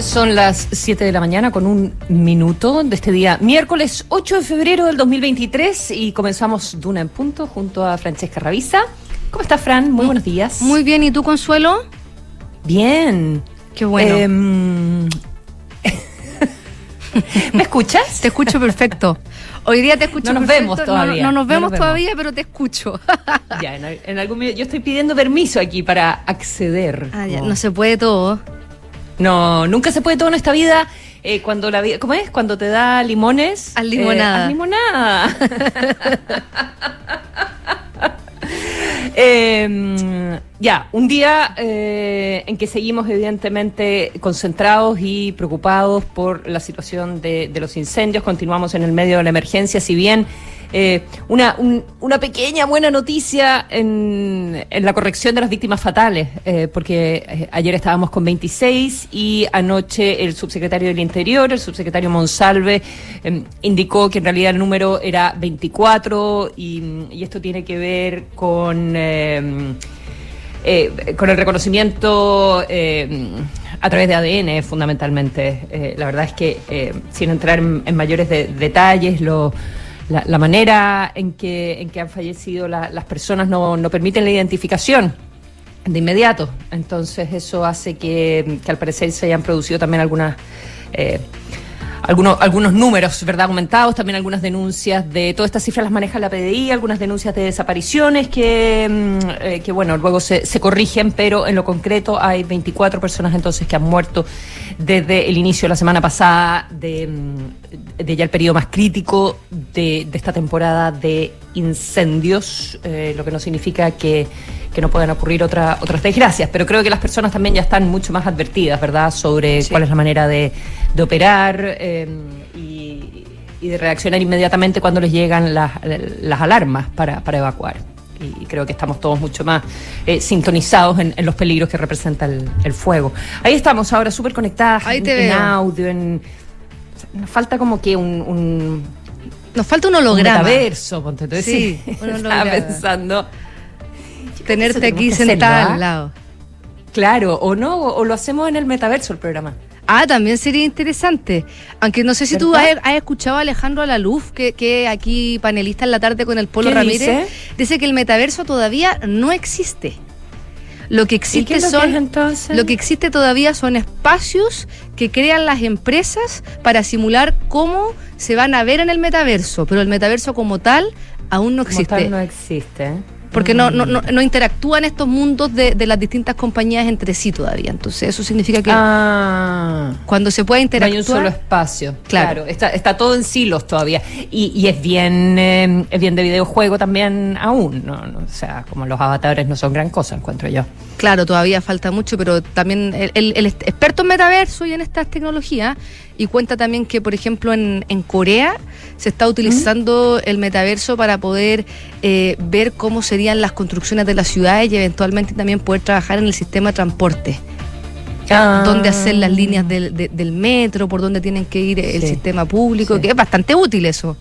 Son las 7 de la mañana con un minuto de este día, miércoles 8 de febrero del 2023 y comenzamos Duna en punto junto a Francesca Ravisa. ¿Cómo estás, Fran? Muy buenos días. Muy bien, ¿y tú, Consuelo? Bien. Qué bueno. Em, ¿Me escuchas? Te escucho perfecto. Hoy día te escucho No nos perfecto. vemos todavía. No, no nos No vemos nos vemos. todavía, pero te escucho. Ya, en, en algún yo estoy pidiendo permiso aquí para acceder. Ah, ya, Como- no se puede todo. No, nunca se puede todo en esta vida. eh, cuando la vida, ¿cómo es? Cuando te da limones. Haz limonada. eh, haz limonada. Eh, ya, un día eh, en que seguimos evidentemente concentrados y preocupados por la situación de, de los incendios. Continuamos en el medio de la emergencia, si bien eh, una, un- una pequeña buena noticia en, en la corrección de las víctimas fatales, eh, porque eh, ayer estábamos con 26 y anoche el subsecretario del Interior, el subsecretario Monsalve, eh, indicó que en realidad el número era 24 y, esto tiene que ver con... eh, eh, con el reconocimiento eh, a través de ADN fundamentalmente. Eh, la verdad es que, eh, sin entrar en, en mayores de- detalles, lo, la, la manera en que, en que han fallecido la- las personas no, no permiten la identificación de inmediato. Entonces eso hace que, que al parecer se hayan producido también algunas... eh, algunos, algunos números, ¿verdad? Aumentados, también algunas denuncias de todas estas cifras las maneja la PDI, algunas denuncias de desapariciones que, mm, eh, que bueno, luego se, se corrigen, pero en lo concreto hay 24 personas entonces que han muerto desde el inicio de la semana pasada, de, mm, de ya el periodo más crítico de, de esta temporada de incendios, eh, lo que no significa que, que no puedan ocurrir otra, otras desgracias, pero creo que las personas también ya están mucho más advertidas, ¿verdad?, sobre Sí. cuál es la manera de, de operar eh, y, y de reaccionar inmediatamente cuando les llegan las, las alarmas para, para evacuar. Y creo que estamos todos mucho más eh, sintonizados en, en los peligros que representa el, el fuego. Ahí estamos ahora súper conectadas Ahí en, te en veo. audio, en... Nos falta como que un, un, Nos falta un un holograma. metaverso, ponte tú. Sí, Sí, un estaba holograma. pensando... Tenerte aquí sentada al lado. Claro, o no, o, o lo hacemos en el metaverso el programa. Ah, también sería interesante. Aunque no sé si tú has, ¿Verdad? has escuchado a Alejandro Alaluf, que, que aquí panelista en la tarde con el Polo ¿Qué Ramírez, dice? dice que el metaverso todavía no existe. Lo que ¿Y existe que son es? Lo que existe todavía son espacios que crean las empresas para simular cómo se van a ver en el metaverso, pero el metaverso como tal aún no Como existe. tal no existe. Porque no, Mm. no, no, no interactúan estos mundos de, de las distintas compañías entre sí todavía. Entonces eso significa que Ah. cuando se pueda No hay interactuar... un solo espacio. Claro. Claro. está, está todo en silos todavía. Y, y es bien eh, es bien de videojuego también aún. ¿no? No, O sea, como los avatares no son gran cosa, encuentro yo. Claro, todavía falta mucho, pero también el, el- el experto en metaverso y en estas tecnologías, y cuenta también que, por ejemplo, en, en Corea se está utilizando el metaverso para poder eh, ver cómo serían las construcciones de las ciudades y eventualmente también poder trabajar en el sistema de transporte. Ah. Dónde hacer las líneas del, de- del metro, por dónde tienen que ir el Sí, sistema público, sí. que es bastante útil eso.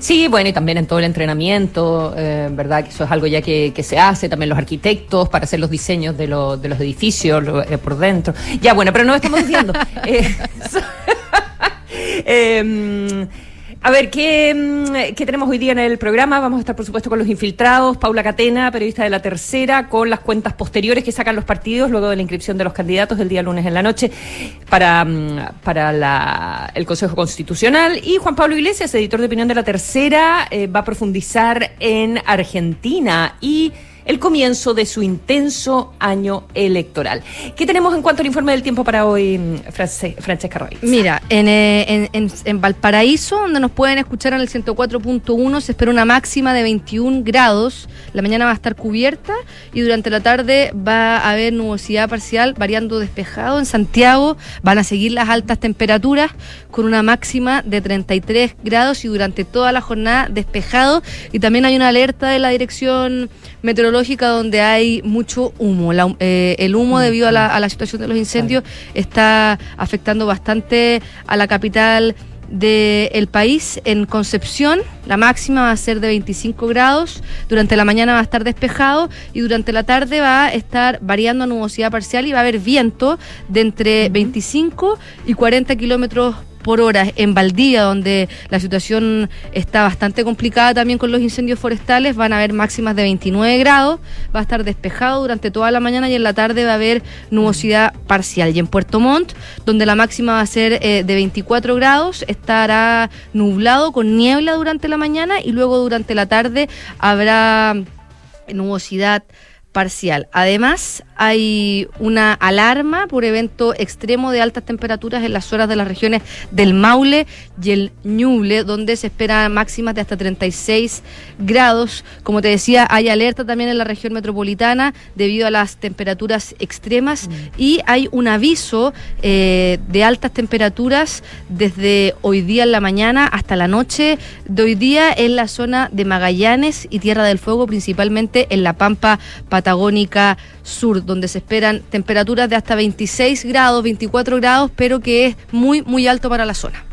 Sí, bueno, y también en todo el entrenamiento, eh, ¿verdad? Que eso es algo ya que, que se hace, también los arquitectos para hacer los diseños de, lo- de los edificios lo- eh, por dentro. Ya, bueno, pero no estamos diciendo. Eh, Em, a ver, ¿qué, mm, ¿qué tenemos hoy día en el programa? Vamos a estar, por supuesto, con los infiltrados. Paula Catena, periodista de La Tercera, con las cuentas posteriores que sacan los partidos luego de la inscripción de los candidatos el día lunes en la noche para, mm, para la- el Consejo Constitucional. Y Juan Pablo Iglesias, editor de opinión de La Tercera, eh, va a profundizar en Argentina y el comienzo de su intenso año electoral. ¿Qué tenemos en cuanto al informe del tiempo para hoy, mm, France- Francesca Roy? Mira, eh, en, en- en Valparaíso, donde nos pueden escuchar en el 104.1, se espera una máxima de 21 grados. La mañana va a estar cubierta y durante la tarde va a haber nubosidad parcial variando despejado. En Santiago van a seguir las altas temperaturas con una máxima de 33 grados y durante toda la jornada despejado. Y también hay una alerta de la dirección meteorológica donde hay mucho humo. La- eh, el humo debido a la, a la situación de los incendios está afectando bastante a la capital del país. En Concepción, la máxima va a ser de 25 grados. Durante la mañana va a estar despejado y durante la tarde va a estar variando a nubosidad parcial y va a haber viento de entre 25 y 40 kilómetros por hora en Valdivia, donde la situación está bastante complicada también con los incendios forestales, van a haber máximas de 29 grados, va a estar despejado durante toda la mañana y en la tarde va a haber nubosidad parcial. Y en Puerto Montt, donde la máxima va a ser eh, de 24 grados, estará nublado con niebla durante la mañana y luego durante la tarde habrá nubosidad parcial. Además, hay una alarma por evento extremo de altas temperaturas en las zonas de las regiones del Maule y el Ñuble, donde se esperan máximas de hasta 36 grados. Como te decía, hay alerta también en la región metropolitana debido a las temperaturas extremas mm. y hay un aviso eh, de altas temperaturas desde hoy día en la mañana hasta la noche de hoy día en la zona de Magallanes y Tierra del Fuego, principalmente en la Pampa Patagónica Sur, donde se esperan temperaturas de hasta 26 grados, 24 grados, pero que es muy, muy alto para la zona.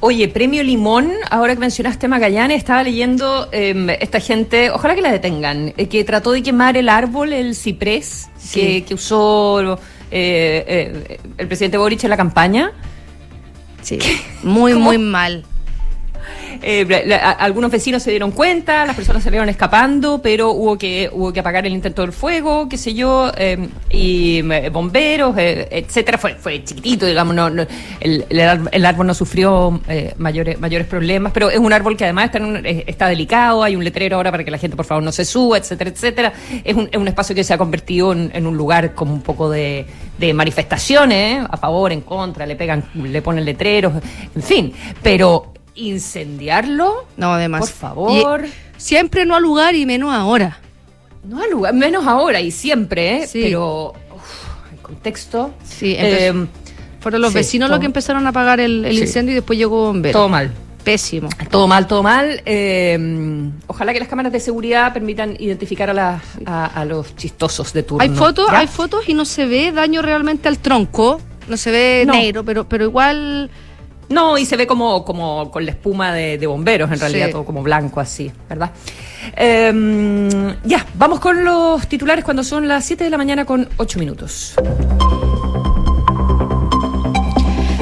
Oye, premio Limón, ahora que mencionaste Magallanes, estaba leyendo em, esta gente, ojalá que la detengan, eh, que trató de quemar el árbol, el ciprés, que, usó eh, eh, el presidente Boric en la campaña. Sí, muy, muy mal. Eh, algunos vecinos se dieron cuenta, las personas salieron escapando, pero hubo que hubo que apagar el intento del fuego, qué sé yo, em, y eh, bomberos, eh, etcétera. Fue, fue chiquitito, digamos, no, el, el, árbol no sufrió mayores mayores problemas, pero es un árbol que además está, está delicado, hay un letrero ahora para que la gente por favor no se suba, etcétera, etcétera. Es un, es un espacio que se ha convertido en, un lugar como un poco de, de manifestaciones, a favor, en contra, le pegan, le ponen letreros, en fin, pero incendiarlo. No, además. Por favor. siempre no al lugar y menos ahora. No al lugar, menos ahora y siempre, ¿eh? Pero el contexto. Sí, eh, fueron los vecinos los que empezaron a apagar el, incendio y después llegó bombero. Todo mal. Pésimo. Todo mal, todo mal. Eh, ojalá que las cámaras de seguridad permitan identificar a, a, los chistosos de turno. Hay fotos, hay fotos y no se ve daño realmente al tronco. No se ve negro, pero, pero igual no, y se ve como, como con la espuma de, bomberos, en realidad, todo como blanco así, ¿verdad? Em, ya, vamos con los titulares cuando son las 7 de la mañana con 8 minutos.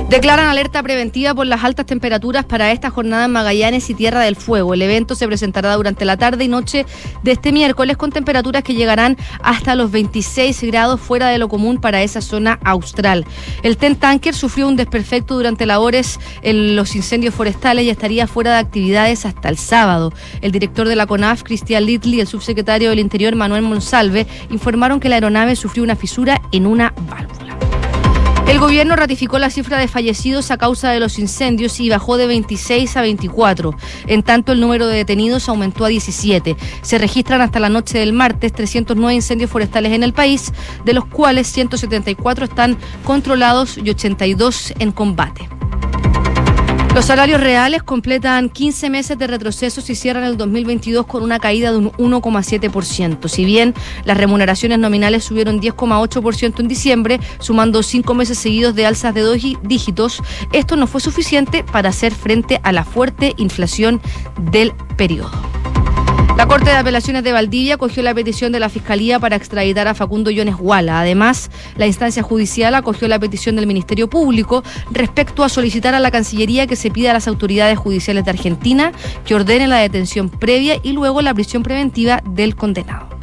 Declaran alerta preventiva por las altas temperaturas para esta jornada en Magallanes y Tierra del Fuego. El evento se presentará durante la tarde y noche de este miércoles con temperaturas que llegarán hasta los 26 grados fuera de lo común para esa zona austral. El Ten Tanker sufrió un desperfecto durante labores en los incendios forestales y estaría fuera de actividades hasta el sábado. El director de la CONAF, Cristian Little, y el subsecretario del Interior, Manuel Monsalve, informaron que la aeronave sufrió una fisura en una válvula. El gobierno ratificó la cifra de fallecidos a causa de los incendios y bajó de 26 a 24. En tanto, el número de detenidos aumentó a 17. Se registran hasta la noche del martes 309 incendios forestales en el país, de los cuales 174 están controlados y 82 en combate. Los salarios reales completan 15 meses de retrocesos y cierran el 2022 con una caída de un 1,7%. Si bien las remuneraciones nominales subieron 10,8% en diciembre, sumando cinco meses seguidos de alzas de dos dígitos, esto no fue suficiente para hacer frente a la fuerte inflación del periodo. La Corte de Apelaciones de Valdivia acogió la petición de la Fiscalía para extraditar a Facundo Yones Guala. Además, la instancia judicial acogió la petición del Ministerio Público respecto a solicitar a la Cancillería que se pida a las autoridades judiciales de Argentina que ordenen la detención previa y luego la prisión preventiva del condenado.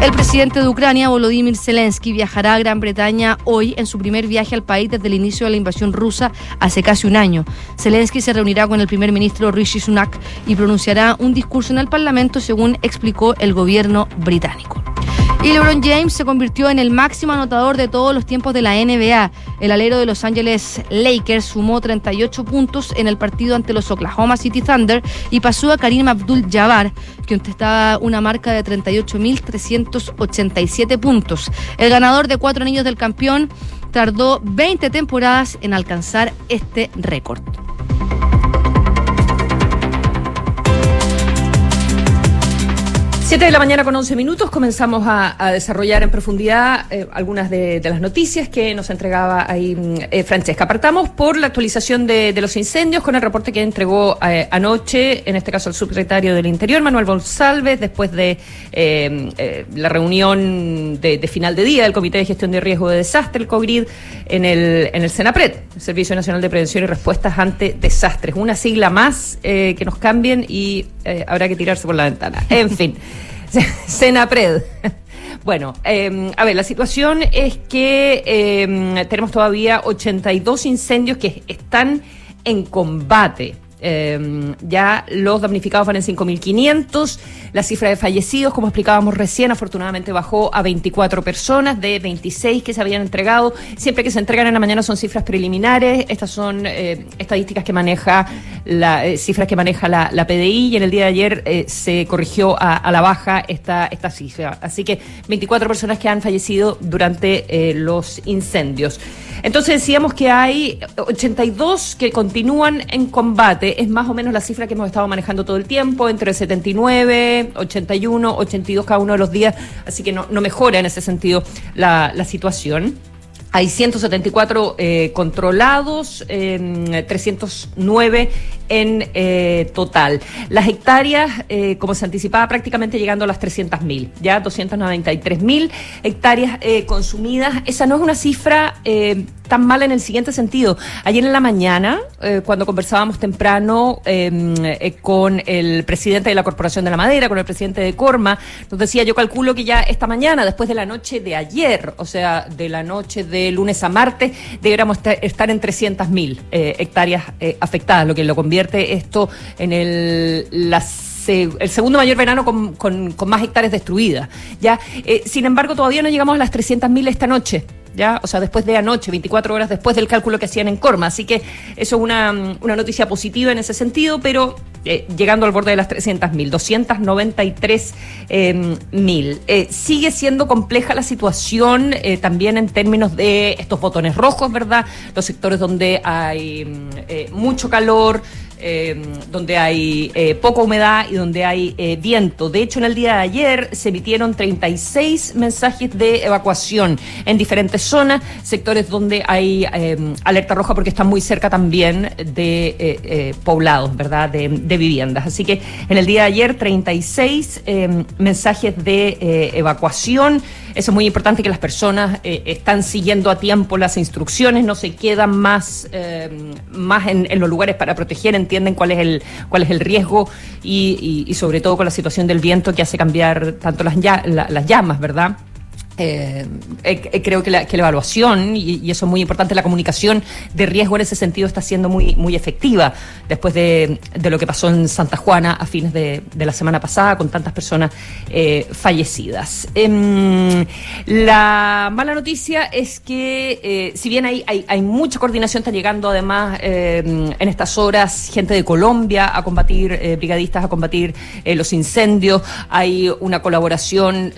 El presidente de Ucrania, Volodymyr Zelensky, viajará a Gran Bretaña hoy en su primer viaje al país desde el inicio de la invasión rusa hace casi un año. Zelensky se reunirá con el primer ministro Rishi Sunak y pronunciará un discurso en el Parlamento, según explicó el gobierno británico. Y LeBron James se convirtió en el máximo anotador de todos los tiempos de la NBA. El alero de Los Ángeles Lakers sumó 38 puntos en el partido ante los Oklahoma City Thunder y pasó a Karim Abdul-Jabbar, que ostentaba una marca de 38.387 puntos. El ganador de cuatro anillos del campeón tardó 20 temporadas en alcanzar este récord. 7 de la mañana con 11 minutos comenzamos a, desarrollar en profundidad eh, algunas de, las noticias que nos entregaba ahí mm, eh, Francesca. Apartamos por la actualización de, los incendios con el reporte que entregó eh, anoche, en este caso el subsecretario del Interior, Manuel González, después de la reunión de, final de día del Comité de Gestión de Riesgo de Desastre, el COGRID, en el, en el Servicio Nacional de Prevención y Respuestas ante Desastres. Una sigla más que nos cambien y habrá que tirarse por la ventana. En fin. Senapred. Bueno, em, a ver, la situación es que em, tenemos todavía 82 incendios que están en combate. Em, ya los damnificados van en 5.500. La cifra de fallecidos, como explicábamos recién, afortunadamente bajó a 24 personas de 26 que se habían entregado. Siempre que se entregan en la mañana son cifras preliminares. Estas son eh, estadísticas que maneja, la, eh, cifras que maneja la, PDI y en el día de ayer eh, se corrigió a, la baja esta, esta cifra. Así que 24 personas que han fallecido durante los incendios. Entonces decíamos que hay 82 que continúan en combate. Es más o menos la cifra que hemos estado manejando todo el tiempo, entre 79, 81, 82 cada uno de los días. Así que no, mejora en ese sentido la, situación. Hay 174 eh, controlados, 309 en eh, total. Las hectáreas, eh, como se anticipaba, prácticamente llegando a las 300.000, ya 293.000 hectáreas consumidas. Esa no es una cifra tan mala en el siguiente sentido. Ayer en la mañana, cuando conversábamos temprano em, con el presidente de la Corporación de la Madera, con el presidente de Corma, nos decía, yo calculo que ya esta mañana, después de la noche de ayer, o sea, de la noche de lunes a martes, deberíamos estar en 300.000 eh, hectáreas eh, afectadas, lo que lo convierte esto en el, el segundo mayor verano con, con, más hectáreas destruidas. ¿ya? Eh, sin embargo, todavía no llegamos a las 300.000 esta noche. ¿Ya? O sea, después de anoche, 24 horas después del cálculo que hacían en Corma. Así que eso es una, una noticia positiva en ese sentido, pero eh, llegando al borde de las 300.000, 293.000. Eh, eh, sigue siendo compleja la situación eh, también en términos de estos botones rojos, ¿verdad? Los sectores donde hay mm, mucho calor, eh, donde hay eh, poca humedad y donde hay eh, viento. De hecho, en el día de ayer se emitieron 36 mensajes de evacuación en diferentes zonas, sectores donde hay alerta roja porque están muy cerca también de poblados, ¿verdad? De, viviendas. Así que en el día de ayer 36 mensajes de evacuación. Eso es muy importante que las personas eh, están siguiendo a tiempo las instrucciones, no se quedan más, eh, más en, los lugares para proteger, entienden cuál es el, cuál es el riesgo y, sobre todo con la situación del viento que hace cambiar tanto las, las llamas, ¿verdad? Eh, eh, creo que la, evaluación, y, eso es muy importante, la comunicación de riesgo en ese sentido está siendo muy, muy efectiva después de, lo que pasó en Santa Juana a fines de, la semana pasada con tantas personas eh, fallecidas. Em, la mala noticia es que si bien hay, hay, mucha coordinación, está llegando además em, en estas horas gente de Colombia a combatir, brigadistas a combatir los incendios, hay una colaboración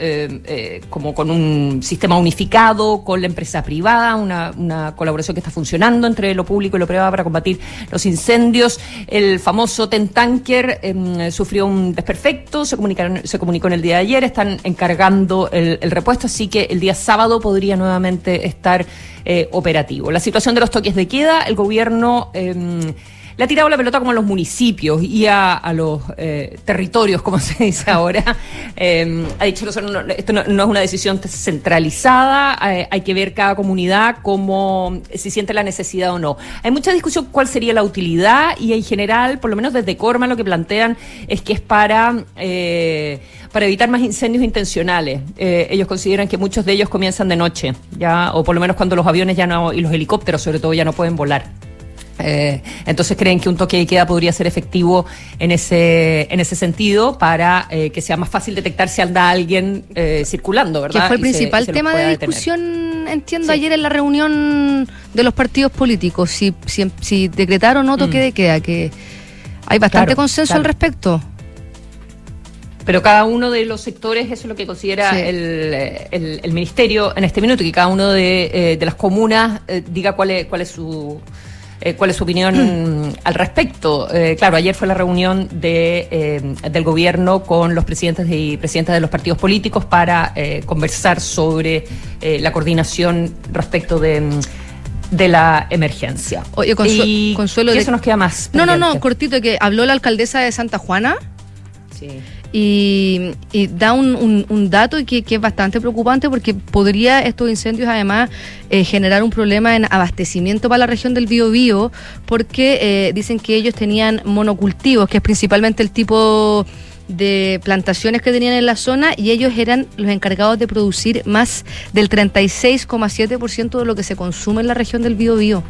como con un sistema unificado con la empresa privada, una, una, colaboración que está funcionando entre lo público y lo privado para combatir los incendios. El famoso Tentanker em, sufrió un desperfecto, se, comunicaron, se comunicó en el día de ayer, están encargando el, repuesto, así que el día sábado podría nuevamente estar eh, operativo. La situación de los toques de queda, el gobierno... Em, le ha tirado la pelota como a los municipios y a, los eh, territorios, como se dice ahora. Eh, ha dicho que esto no, es una decisión centralizada, eh, hay que ver cada comunidad cómo si siente la necesidad o no. Hay mucha discusión cuál sería la utilidad y en general, por lo menos desde Corma, lo que plantean es que es para para evitar más incendios intencionales. ellos consideran que muchos de ellos comienzan de noche, ya, o por lo menos cuando los aviones ya no, y los helicópteros sobre todo ya no pueden volar. Eh, entonces creen que un toque de queda podría ser efectivo en ese, en ese sentido para eh, que sea más fácil detectar si anda alguien eh, circulando, ¿verdad? Que fue el principal tema de discusión, entiendo, ayer en la reunión de los partidos políticos, si, si, decretaron o no toque mm. de queda, que hay bastante consenso al respecto. Pero cada uno de los sectores, eso es lo que considera el, el, ministerio en este minuto, que cada uno de, de las comunas diga cuál es, cuál es su eh, cuál es su opinión al respecto. Eh, claro, ayer fue la reunión de, eh, del gobierno con los presidentes y presidentas de los partidos políticos para conversar sobre la coordinación respecto de de la emergencia. Oye, y, Consuelo, eso nos queda más. No, no, no, cortito, que habló la alcaldesa de Santa Juana. Sí. Y, da un, dato que, que, es bastante preocupante porque podría estos incendios además eh, generar un problema en abastecimiento para la región del Biobío porque eh, dicen que ellos tenían monocultivos, que es principalmente el tipo de plantaciones que tenían en la zona y ellos eran los encargados de producir más del 36,7% de lo que se consume en la región del Biobío.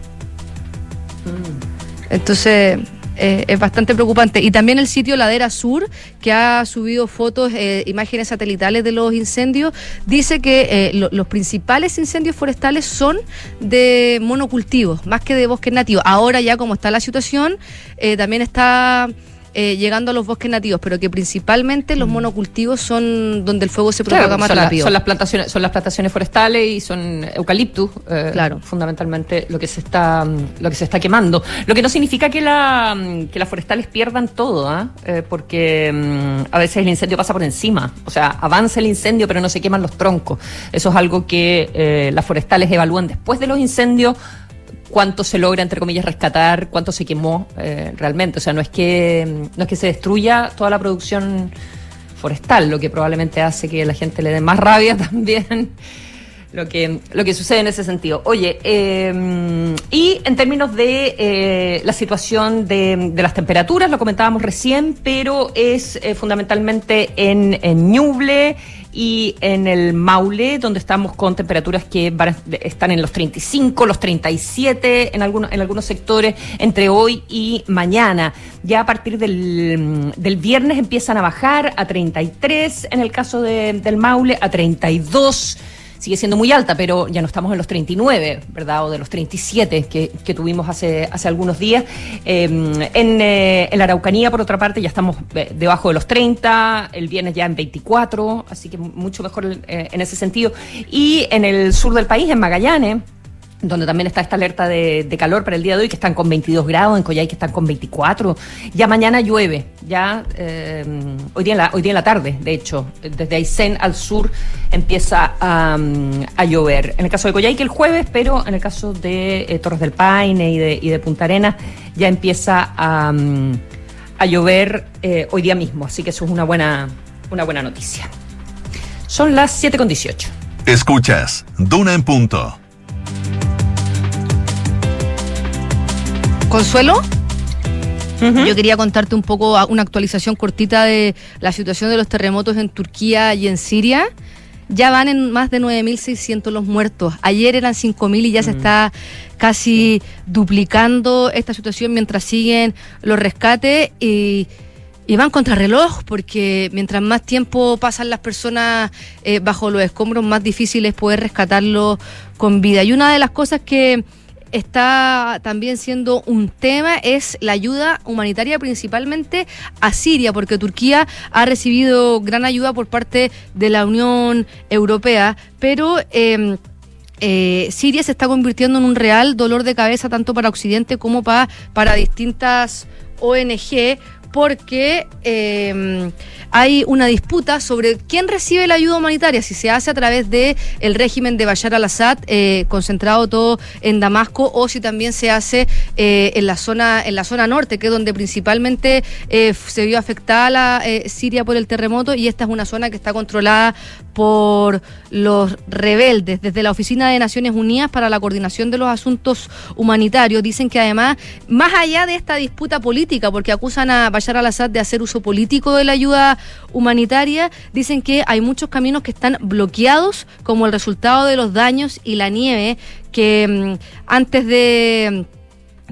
Mm. Entonces, eh, es bastante preocupante. Y también el sitio Ladera Sur, que ha subido fotos, eh, imágenes satelitales de los incendios, dice que eh, los principales incendios forestales son de monocultivos, más que de bosques nativos. Ahora ya como está la situación, también está eh, llegando a los bosques nativos, pero que principalmente los mm. monocultivos son donde el fuego se propaga más rápido. son las plantaciones, son las plantaciones forestales y son eucaliptus, eh, claro. fundamentalmente lo que se está lo que se está quemando. Lo que no significa que la que las forestales pierdan todo, ¿ah? eh, porque mm, a veces el incendio pasa por encima, o sea, avanza el incendio pero no se queman los troncos. Eso es algo que las forestales evalúan después de los incendios cuánto se logra, entre comillas, rescatar, cuánto se quemó eh, realmente. O sea, no es, que, no es que se destruya toda la producción forestal, lo que probablemente hace que la gente le dé más rabia también. Lo que, lo que sucede en ese sentido. Oye, eh, y en términos de eh, la situación de, de, las temperaturas, lo comentábamos recién, pero es fundamentalmente en, en Ñuble, y en el Maule, donde estamos con temperaturas que están en los 35, los 37 en algunos, en algunos sectores entre hoy y mañana. Ya a partir del, del viernes empiezan a bajar a 33 en el caso de, del Maule, a 32 sigue siendo muy alta, pero ya no estamos en los 39, ¿verdad? O de los 37 que, que tuvimos hace, hace algunos días. Em, en, eh, Araucanía, por otra parte, ya estamos eh, debajo de los 30, el viernes ya en 24, así que mucho mejor eh, en ese sentido. Y en el sur del país, en Magallanes, donde también está esta alerta de, calor para el día de hoy, que están con 22 grados, en Coyhai que están con 24. Ya mañana llueve, ya eh, hoy, día en la, hoy día en la tarde, de hecho, desde Aysén al sur empieza a, llover. En el caso de Coyhai que el jueves, pero en el caso de eh, Torres del Paine y de, y de Punta Arenas ya empieza a, a llover eh, hoy día mismo, así que eso es una buena, una buena noticia. Son las 7.18. Escuchas, Duna en punto. Consuelo. Yo quería contarte un poco una actualización cortita de la situación de los terremotos en Turquía y en Siria. Ya van en más de 9.600 los muertos. Ayer eran 5.000 y ya se mm. está casi duplicando esta situación mientras siguen los rescates y, van contra reloj porque mientras más tiempo pasan las personas eh, bajo los escombros, más difícil es poder rescatarlos con vida. Y una de las cosas que está también siendo un tema es la ayuda humanitaria principalmente a Siria, porque Turquía ha recibido gran ayuda por parte de la Unión Europea, pero... Em, eh, Siria se está convirtiendo en un real dolor de cabeza tanto para Occidente como para, para distintas ONG porque eh, hay una disputa sobre quién recibe la ayuda humanitaria, si se hace a través del el régimen de Bashar al-Assad, eh, concentrado todo en Damasco, o si también se hace eh, en, la zona, en la zona norte, que es donde principalmente eh, se vio afectada la, Siria por el terremoto, y esta es una zona que está controlada por los rebeldes. Desde la Oficina de Naciones Unidas para la Coordinación de los Asuntos Humanitarios dicen que además, más allá de esta disputa política, porque acusan a Bashar al-Assad de hacer uso político de la ayuda humanitaria, dicen que hay muchos caminos que están bloqueados como el resultado de los daños y la nieve que mm, antes de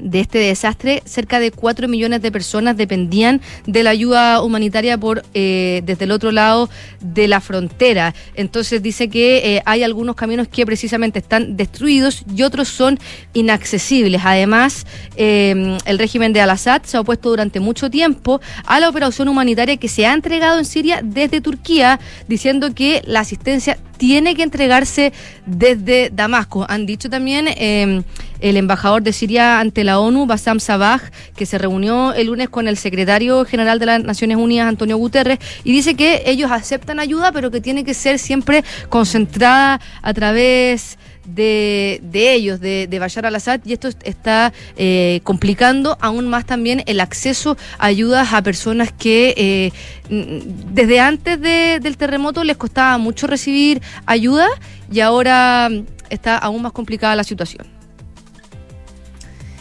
de este desastre, cerca de 4 millones de personas dependían de la ayuda humanitaria por eh, desde el otro lado de la frontera. Entonces dice que eh, hay algunos caminos que precisamente están destruidos y otros son inaccesibles. Además, eh, el régimen de Al-Assad se ha opuesto durante mucho tiempo a la operación humanitaria que se ha entregado en Siria desde Turquía, diciendo que la asistencia tiene que entregarse desde Damasco. Han dicho también eh, el embajador de Siria ante la ONU, Bassam Sabah, que se reunió el lunes con el secretario general de las Naciones Unidas, Antonio Guterres, y dice que ellos aceptan ayuda, pero que tiene que ser siempre concentrada a través de, de ellos, de, de Bashar al-Assad, y esto está eh, complicando aún más también el acceso a ayudas a personas que eh, desde antes de, del terremoto les costaba mucho recibir ayuda y ahora está aún más complicada la situación.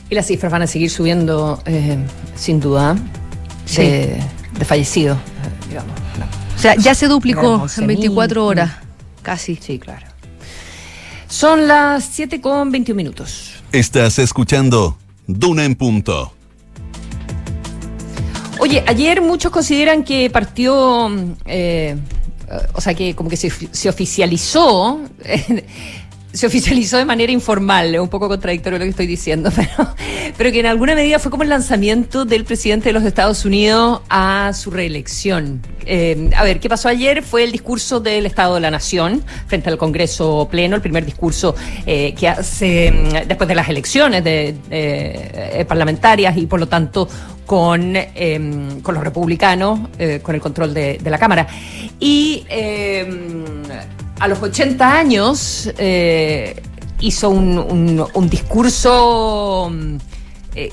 Y las cifras van a seguir subiendo, eh, sin duda, Sí. de, de fallecidos, eh, digamos. No. O sea, ya se duplicó en 24 11.000. horas, casi. Sí, claro. Son las 7 con 21 minutos. Estás escuchando Duna en punto. Oye, ayer muchos consideran que partió, mm, eh, o sea, que como que se, se oficializó, se oficializó de manera informal, es un poco contradictorio lo que estoy diciendo, pero, pero que en alguna medida fue como el lanzamiento del presidente de los Estados Unidos a su reelección. Eh, a ver, ¿qué pasó ayer? Fue el discurso del Estado de la Nación frente al Congreso Pleno, el primer discurso eh, que hace mm, después de las elecciones de, eh, parlamentarias y por lo tanto con, eh, con los republicanos, con el control de, la Cámara. Y eh, a los 80 años eh, hizo un, discurso mm, eh,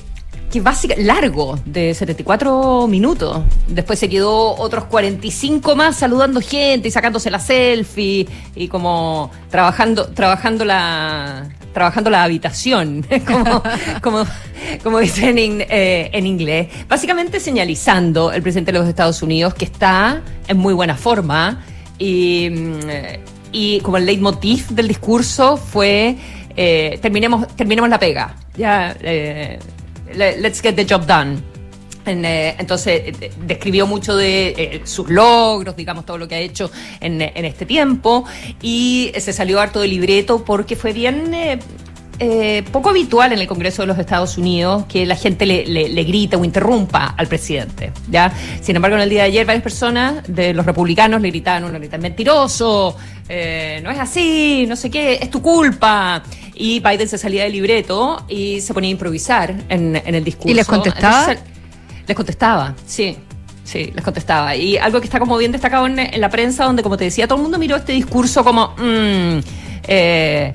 que básica, largo, de 74 minutos. Después se quedó otros 45 más saludando gente y sacándose la selfie y como trabajando, trabajando la trabajando la habitación, como, como, dicen en, eh, en inglés. Básicamente señalizando el presidente de los Estados Unidos que está en muy buena forma y, mm, y como el leitmotiv del discurso fue eh, terminemos, terminemos la pega. Ya, eh, le- let's get the job done. Eh, entonces, de- describió mucho de sus logros, digamos, todo lo que ha hecho en, en este tiempo, y se salió harto de libreto porque fue bien eh, poco habitual en el Congreso de los Estados Unidos que la gente le, le- le grita o interrumpa al presidente. ¿ya? Sin embargo, en el día de ayer, varias personas de los republicanos le gritaban, uno le grita, mentiroso, eh, no es así, no sé qué, es tu culpa. Y Biden se salía del libreto y se ponía a improvisar en, en el discurso. ¿Y les contestaba? Entonces, les contestaba, sí. Sí, les contestaba. Y algo que está como bien destacado en, en la prensa, donde, como te decía, todo el mundo miró este discurso como. mm, eh,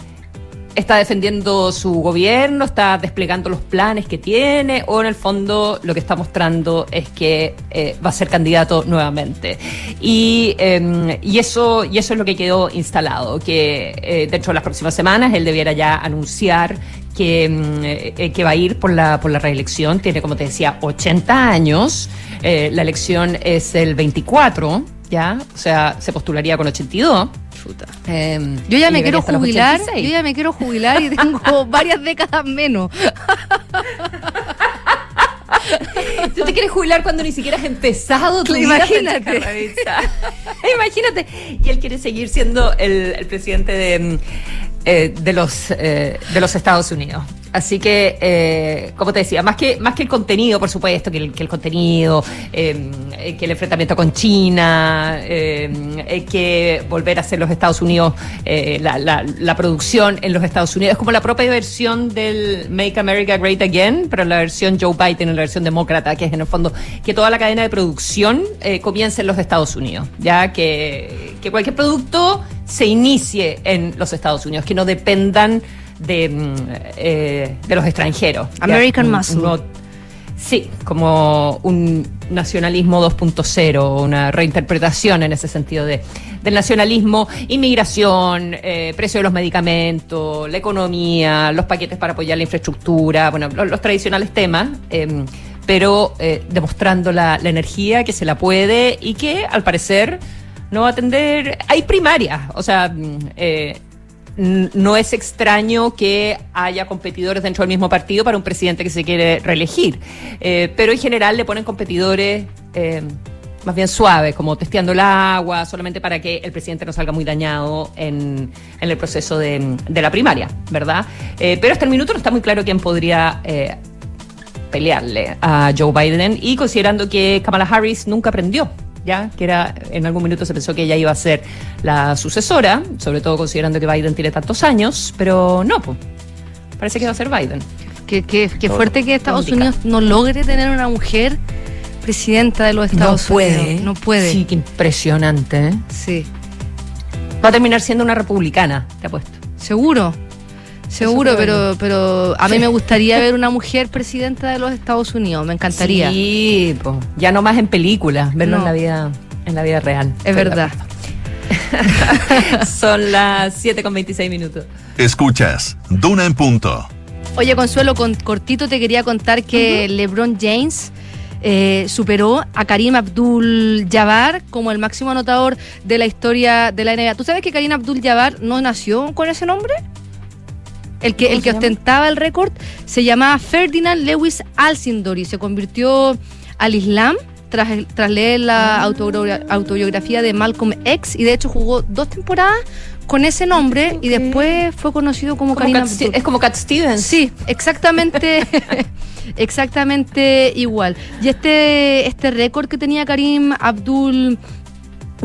está defendiendo su gobierno, está desplegando los planes que tiene, o en el fondo lo que está mostrando es que eh, va a ser candidato nuevamente. Y, eh, y, eso, y eso es lo que quedó instalado, que eh, dentro de las próximas semanas él debiera ya anunciar que, mm, eh, va a ir por la, reelección. Tiene, como te decía, 80 años. La elección es el 24, ¿ya? O sea, se postularía con 82. Eh, Yo ya me quiero jubilar, 86. yo ya me quiero jubilar y tengo varias décadas menos. Tú te quieres jubilar cuando ni siquiera has empezado tu imagínate. Imagínate. Y él quiere seguir siendo el, el presidente de, mm, eh, de, los, eh, de los Estados Unidos. Así que, eh, como te decía, más que, más que el contenido, por supuesto, que el, que el contenido, eh, eh, que el enfrentamiento con China, eh, que volver a ser los Estados Unidos, la, la, la producción en los Estados Unidos, es como la propia versión del Make America Great Again, pero la versión Joe Biden, en la versión demócrata, que es en el fondo que toda la cadena de producción comience en los Estados Unidos, ya que, que cualquier producto se inicie en los Estados Unidos, que no dependan de, mm, eh, de los extranjeros. Ya, American un- Muscle. Sí, como un nacionalismo 2.0, una reinterpretación en ese sentido de, del nacionalismo, inmigración, eh, precio de los medicamentos, la economía, los paquetes para apoyar la infraestructura, bueno, los, los tradicionales temas, eh, pero eh, demostrando la, la energía que se la puede y que al parecer no va a atender. Hay primarias, o sea, mm, eh, no es extraño que haya competidores dentro del mismo partido para un presidente que se quiere reelegir, Eh, pero en general le ponen competidores eh, más bien suaves, como testeando el agua, solamente para que el presidente no salga muy dañado en, el proceso de, la primaria, ¿verdad? Eh, pero hasta el minuto no está muy claro quién podría pelearle a Joe Biden y considerando que Kamala Harris nunca aprendió ya que era en algún minuto se pensó que ella iba a ser la sucesora, sobre todo considerando que Biden tiene tantos años, pero no, pues parece que va a ser Biden. Qué, qué, qué fuerte que Estados Unidos no logre tener una mujer presidenta de los Estados no puede, Unidos. No puede. Sí, qué impresionante. ¿eh? Sí. Va a terminar siendo una republicana, te apuesto. Seguro. Seguro, pero, pero a mí Sí. me gustaría ver una mujer presidenta de los Estados Unidos. Me encantaría. Sí, po. ya no más en películas, verlo No. en la vida, en la vida real. Es verdad. Son las 7 con 26 minutos. Escuchas Duna en punto. Oye, Consuelo, con cortito te quería contar que LeBron James eh, superó a Karim Abdul-Jabbar como el máximo anotador de la historia de la NBA. ¿Tú sabes que Karim Abdul-Jabbar no nació con ese nombre? El que, ¿Cómo el que ostentaba el récord se llamaba Ferdinand Lewis Alcindor y se convirtió al Islam tras, tras leer la autogra- autobiografía de Malcolm X y de hecho jugó dos temporadas con ese nombre y después fue conocido como, Como Karim Cat es como Cat Stevens. Sí, exactamente, exactamente igual. Y este, este récord que tenía Karim Abdul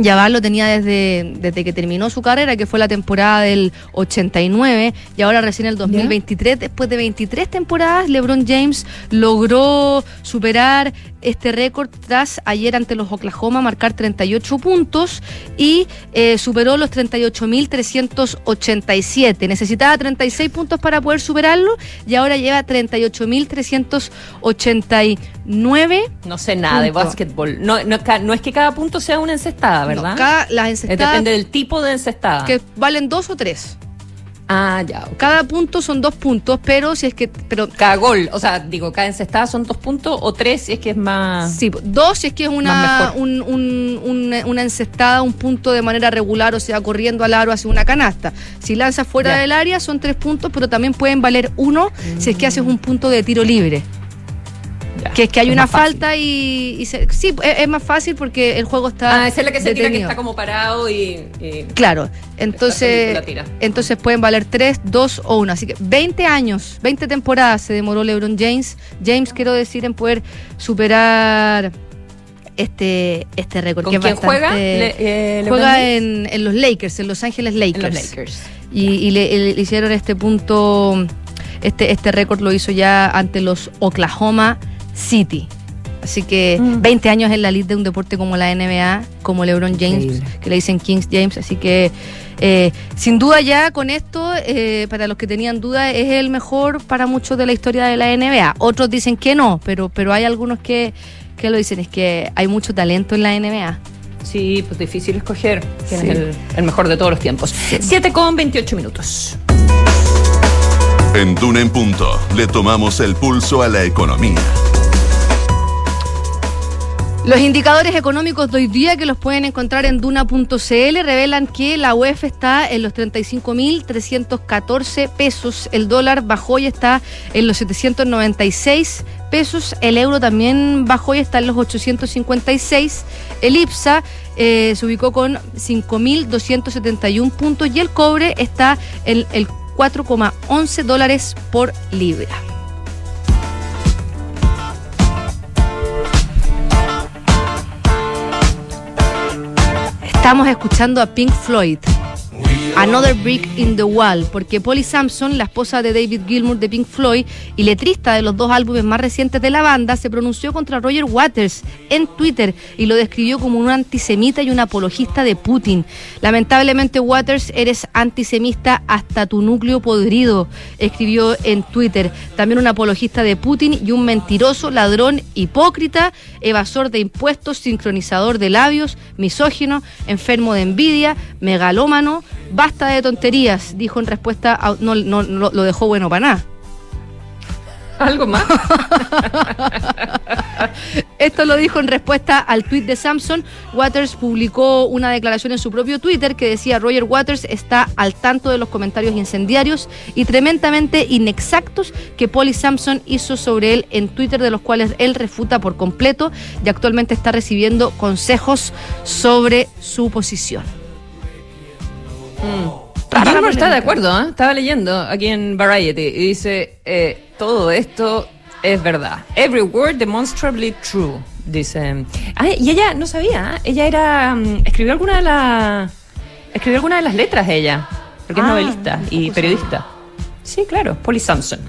Jabbar lo tenía desde, desde que terminó su carrera, que fue la temporada del 89, y ahora recién el 2023, después de 23 temporadas, LeBron James logró superar este récord tras ayer ante los Oklahoma marcar 38 puntos y eh, superó los 38.387. Necesitaba 36 puntos para poder superarlo y ahora lleva 38.389. No sé nada de básquetbol. No, no, no es que cada punto sea una encestada, ¿verdad? No, cada- las Eh, encestadas Depende del tipo de encestada. que valen dos o tres. Ah, ya. Cada punto son dos puntos, pero si es que. Pero, Cada gol, o sea, digo, cada encestada son dos puntos o tres si es que es más. Sí, dos si es que es una, un- un- un- una encestada, un punto de manera regular, o sea, corriendo al aro hacia una canasta. Si lanzas fuera Ya. del área son tres puntos, pero también pueden valer uno si es que haces un punto de tiro libre. Ya, Que es que hay una fácil. falta y, y se- sí, es, es más fácil porque el juego está. Ah, esa es la que se tira que está como parado y. y- Claro, entonces, entonces pueden valer 3, 2 o 1. Así que 20 años, 20 temporadas se demoró LeBron James. James, quiero decir, en poder superar este, este récord. ¿Con que es quién bastante- juega? Le- eh, juega en, en los Lakers, en Los Ángeles Lakers. En los Lakers. Y, y le, le hicieron este punto, este, este récord lo hizo ya ante los Oklahoma City. Así que Mm. 20 años en la lid de un deporte como la NBA, como LeBron James, Increíble. que le dicen Kings James. Así que eh, sin duda ya con esto, eh, para los que tenían duda, es el mejor para muchos de la historia de la NBA. Otros dicen que no, pero, pero hay algunos que, que lo dicen, es que hay mucho talento en la NBA. Sí, pues difícil escoger quién Sí. es el, el mejor de todos los tiempos. 7 con 28 minutos. En Duna en punto le tomamos el pulso a la economía. Los indicadores económicos de hoy día que los pueden encontrar en duna.cl revelan que la UEF está en los 35.314 pesos, el dólar bajó y está en los 796 pesos, el euro también bajó y está en los 856, el IPSA eh, se ubicó con 5.271 puntos y el cobre está en el 4,11 dólares por libra. Estamos escuchando a Pink Floyd. Another Brick in the Wall, porque Polly Sampson, la esposa de David Gilmour de Pink Floyd y letrista de los dos álbumes más recientes de la banda, se pronunció contra Roger Waters en Twitter y lo describió como un antisemita y un apologista de Putin. Lamentablemente, Waters, eres antisemita hasta tu núcleo podrido, escribió en Twitter. También un apologista de Putin y un mentiroso, ladrón, hipócrita, evasor de impuestos, sincronizador de labios, misógino, enfermo de envidia, megalómano. Basta de tonterías, dijo en respuesta a. No, no, no lo dejó bueno para nada. ¿Algo más? Esto lo dijo en respuesta al tuit de Samson. Waters publicó una declaración en su propio Twitter que decía Roger Waters está al tanto de los comentarios incendiarios y tremendamente inexactos que Polly Sampson hizo sobre él en Twitter, de los cuales él refuta por completo y actualmente está recibiendo consejos sobre su posición. Gilmore está de acuerdo, ¿eh? estaba leyendo aquí en Variety y dice, eh, todo esto Es verdad. Every word demonstrably true, dice. Ah, y ella no sabía, ¿eh? ella era. mm, escribió alguna de las. Escribió alguna de las letras ella, porque es Ah, novelista no y periodista. Sí, claro, Polly Sampson.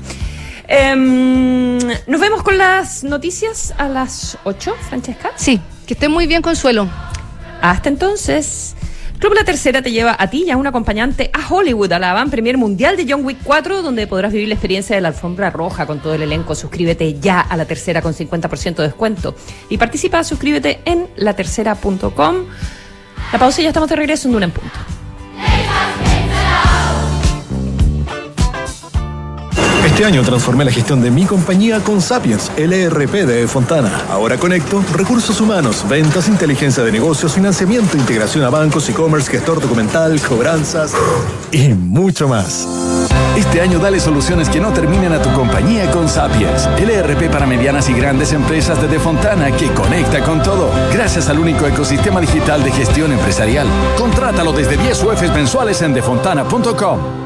Em, nos vemos con las noticias a las 8, Francesca. Sí, que esté muy bien, Consuelo. Hasta entonces, Club La Tercera te lleva a ti y a un acompañante a Hollywood, a la van premier mundial de John Wick 4, donde podrás vivir la experiencia de la alfombra roja con todo el elenco. Suscríbete ya a La Tercera con 50% de descuento. Y participa, suscríbete en latercera.com. La pausa y ya estamos de regreso en Duna en Punto. Este año transformé la gestión de mi compañía con Sapiens, el ERP de Fontana. Ahora conecto recursos humanos, ventas, inteligencia de negocios, financiamiento, integración a bancos, e-commerce, gestor documental, cobranzas y mucho más. Este año dale soluciones que no terminen a tu compañía con Sapiens, el ERP para medianas y grandes empresas de Defontana que conecta con todo. Gracias al único ecosistema digital de gestión empresarial. Contrátalo desde 10 UFs mensuales en defontana.com.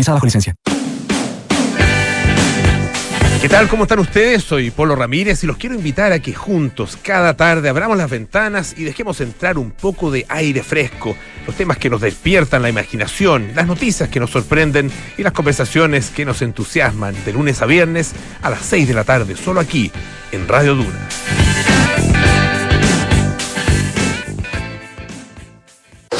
utilizada licencia. ¿Qué tal? ¿Cómo están ustedes? Soy Polo Ramírez y los quiero invitar a que juntos, cada tarde, abramos las ventanas y dejemos entrar un poco de aire fresco, los temas que nos despiertan la imaginación, las noticias que nos sorprenden y las conversaciones que nos entusiasman de lunes a viernes a las 6 de la tarde, solo aquí, en Radio Duna.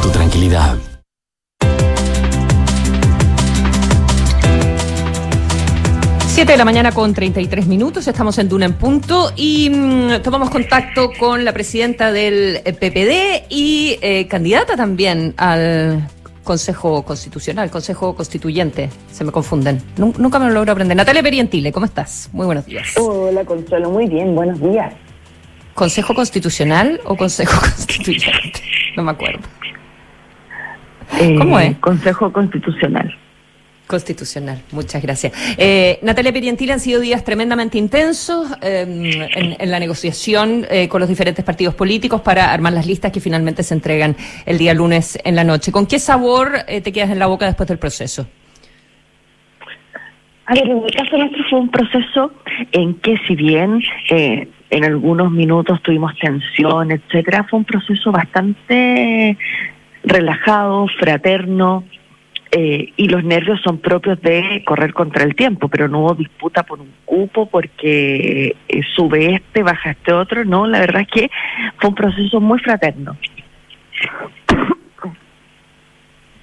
tu tranquilidad. Siete de la mañana con 33 minutos, estamos en Duna en Punto y mm, tomamos contacto con la presidenta del eh, PPD y eh, candidata también al Consejo Constitucional, Consejo Constituyente, se me confunden, Nun- nunca me lo logro aprender. Natalia Perientile, ¿cómo estás? Muy buenos días. Hola Consuelo, muy bien, buenos días. ¿Consejo Constitucional o Consejo Constituyente? No me acuerdo. Eh, ¿Cómo es? Consejo Constitucional. Constitucional, muchas gracias. Eh, Natalia Perientile, han sido días tremendamente intensos eh, en, en la negociación eh, con los diferentes partidos políticos para armar las listas que finalmente se entregan el día lunes en la noche. ¿Con qué sabor eh, te quedas en la boca después del proceso? A ver, en el caso nuestro fue un proceso en que si bien eh, en algunos minutos tuvimos tensión, etcétera, fue un proceso bastante relajado, fraterno, eh, y los nervios son propios de correr contra el tiempo, pero no hubo disputa por un cupo porque eh, sube este, baja este otro, no, la verdad es que fue un proceso muy fraterno.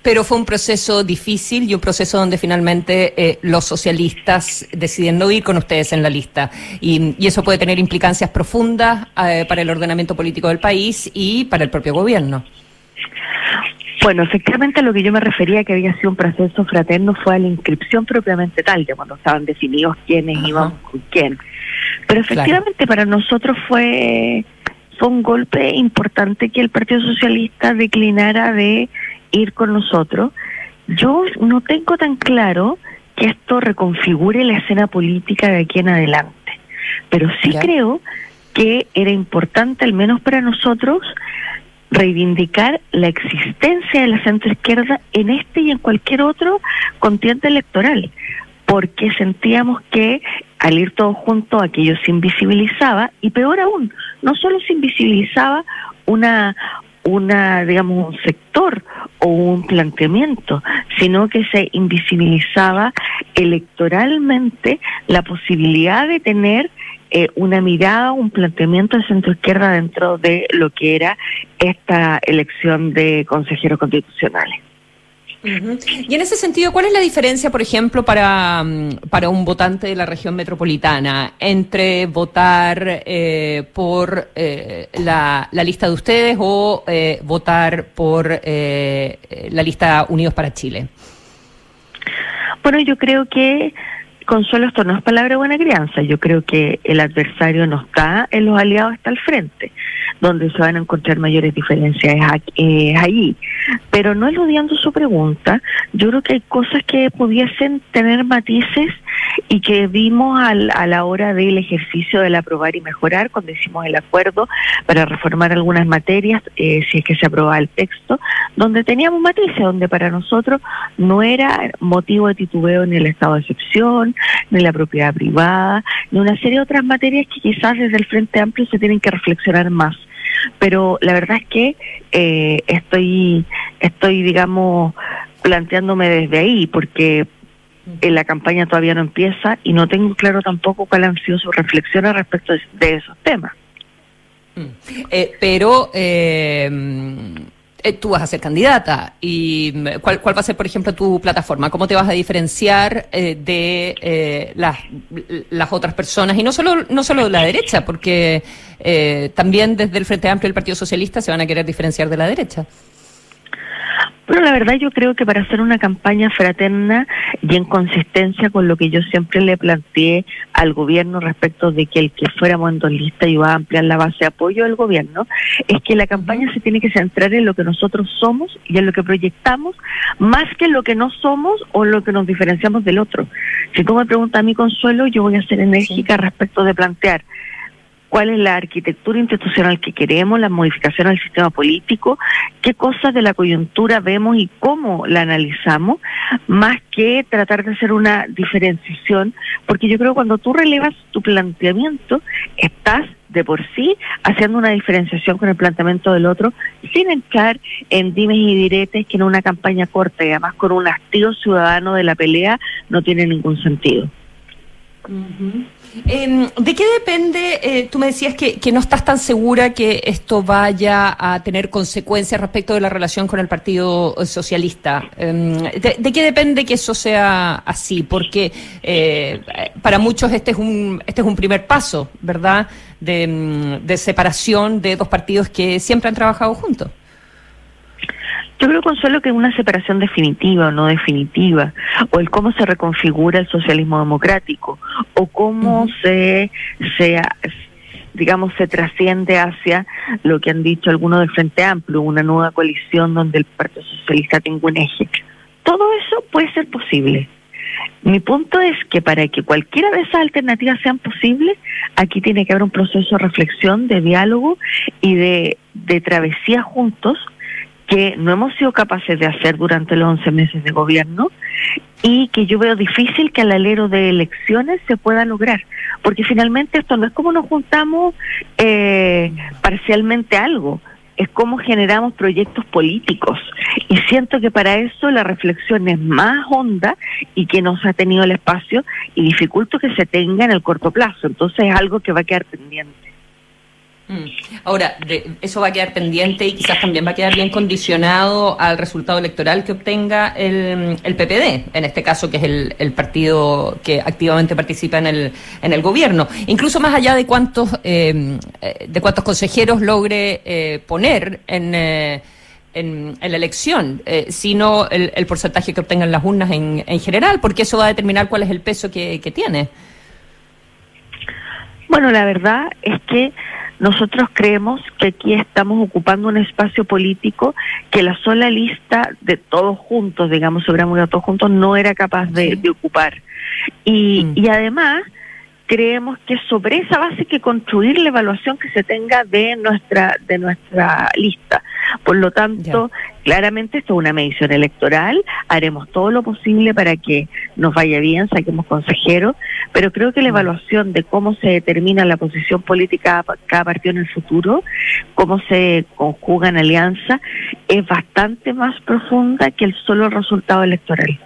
Pero fue un proceso difícil y un proceso donde finalmente eh, los socialistas deciden no ir con ustedes en la lista. Y, y eso puede tener implicancias profundas eh, para el ordenamiento político del país y para el propio gobierno. Bueno, efectivamente a lo que yo me refería que había sido un proceso fraterno fue a la inscripción propiamente tal, de cuando estaban definidos quiénes Ajá. iban con quién. Pero efectivamente para nosotros fue, fue un golpe importante que el Partido Socialista declinara de ir con nosotros. Yo no tengo tan claro que esto reconfigure la escena política de aquí en adelante, pero sí creo que era importante, al menos para nosotros, reivindicar la existencia de la centroizquierda en este y en cualquier otro contienda electoral, porque sentíamos que al ir todos juntos aquello se invisibilizaba y peor aún, no solo se invisibilizaba una una, digamos, un sector o un planteamiento, sino que se invisibilizaba electoralmente la posibilidad de tener eh, una mirada, un planteamiento de centro izquierda dentro de lo que era esta elección de consejeros constitucionales. Y en ese sentido, ¿cuál es la diferencia, por ejemplo, para, mm, para un votante de la región metropolitana entre votar eh, por eh, la, la, lista de ustedes o eh, votar por la lista Unidos para Chile? Bueno, yo creo que Consuelo, esto no es palabra buena crianza. Yo creo que el adversario no está en los aliados, está al frente donde se van a encontrar mayores diferencias es allí. Pero no eludiendo su pregunta, yo creo que hay cosas que pudiesen tener matices y que vimos al, a la hora del ejercicio del aprobar y mejorar cuando hicimos el acuerdo para reformar algunas materias, eh, si es que se aprobaba el texto, donde teníamos matices, donde para nosotros no era motivo de titubeo ni el estado de excepción, ni la propiedad privada, ni una serie de otras materias que quizás desde el Frente Amplio se tienen que reflexionar más. Pero la verdad es que eh, estoy, estoy, digamos, planteándome desde ahí, porque en la campaña todavía no empieza y no tengo claro tampoco cuáles han sido sus reflexiones respecto de, esos temas. Mm. Eh, pero eh, eh, tú vas a ser candidata y mm, ¿cuál, cuál va a ser, por ejemplo, tu plataforma, cómo te vas a diferenciar eh, de eh, las, las otras personas y no solo no solo de la derecha, porque también desde el Frente Amplio y el Partido Socialista se van a querer diferenciar de la derecha. Bueno, la verdad yo creo que para hacer una campaña fraterna y en consistencia con lo que yo siempre le planteé al gobierno respecto de que el que fuéramos en dos listas iba a ampliar la base de apoyo del gobierno, es que la campaña se tiene que centrar en lo que nosotros somos y en lo que proyectamos, más que en lo que no somos o lo que nos diferenciamos del otro. Si tú me preguntas a mí, Consuelo, yo voy a ser enérgica respecto de plantear cuál es la arquitectura institucional que queremos, la modificación al sistema político, qué cosas de la coyuntura vemos y cómo la analizamos, más que tratar de hacer una diferenciación, porque yo creo que cuando tú relevas tu planteamiento, estás de por sí haciendo una diferenciación con el planteamiento del otro, sin entrar en dimes y diretes que en una campaña corta y además con un hastío ciudadano de la pelea no tiene ningún sentido. Em, ¿De qué depende? Eh, tú me decías que, no estás tan segura que esto vaya a tener consecuencias respecto de la relación con el Partido Socialista. Em, de, qué depende que eso sea así? Porque eh, para muchos este es un este es un primer paso, ¿verdad? De, em, de separación de dos partidos que siempre han trabajado juntos. Yo creo, Consuelo, que una separación definitiva o no definitiva, o el cómo se reconfigura el socialismo democrático, o cómo se, se, digamos, se trasciende hacia lo que han dicho algunos del Frente Amplio, una nueva coalición donde el Partido Socialista tenga un eje. Todo eso puede ser posible. Mi punto es que para que cualquiera de esas alternativas sean posibles, aquí tiene que haber un proceso de reflexión, de diálogo y de, de travesía juntos que no hemos sido capaces de hacer durante los 11 meses de gobierno y que yo veo difícil que al alero de elecciones se pueda lograr, porque finalmente esto no es como nos juntamos eh, parcialmente algo, es como generamos proyectos políticos. Y siento que para eso la reflexión es más honda y que no se ha tenido el espacio y dificulto que se tenga en el corto plazo. Entonces es algo que va a quedar pendiente. Mm. Ahora, eso va a quedar pendiente y quizás también va a quedar bien condicionado al resultado electoral que obtenga el, PPD, en este caso que es el, partido que activamente participa en el, en el gobierno. Incluso más allá de cuántos, eh, de cuántos consejeros logre eh, poner en, eh, en, la elección, sino el, porcentaje que obtengan las urnas en, en general, porque eso va a determinar cuál es el peso que tiene. Bueno, la verdad es que nosotros creemos que aquí estamos ocupando un espacio político que la sola lista de todos juntos, digamos, sobre todos juntos, no era capaz de, ocupar. Y, mm. y además creemos que sobre esa base hay que construir la evaluación que se tenga de nuestra de nuestra lista. Por lo tanto, claramente esto es una medición electoral, haremos todo lo posible para que nos vaya bien, saquemos consejeros, pero creo que la evaluación de cómo se determina la posición política de cada partido en el futuro, cómo se conjugan alianzas, es bastante más profunda que el solo resultado electoral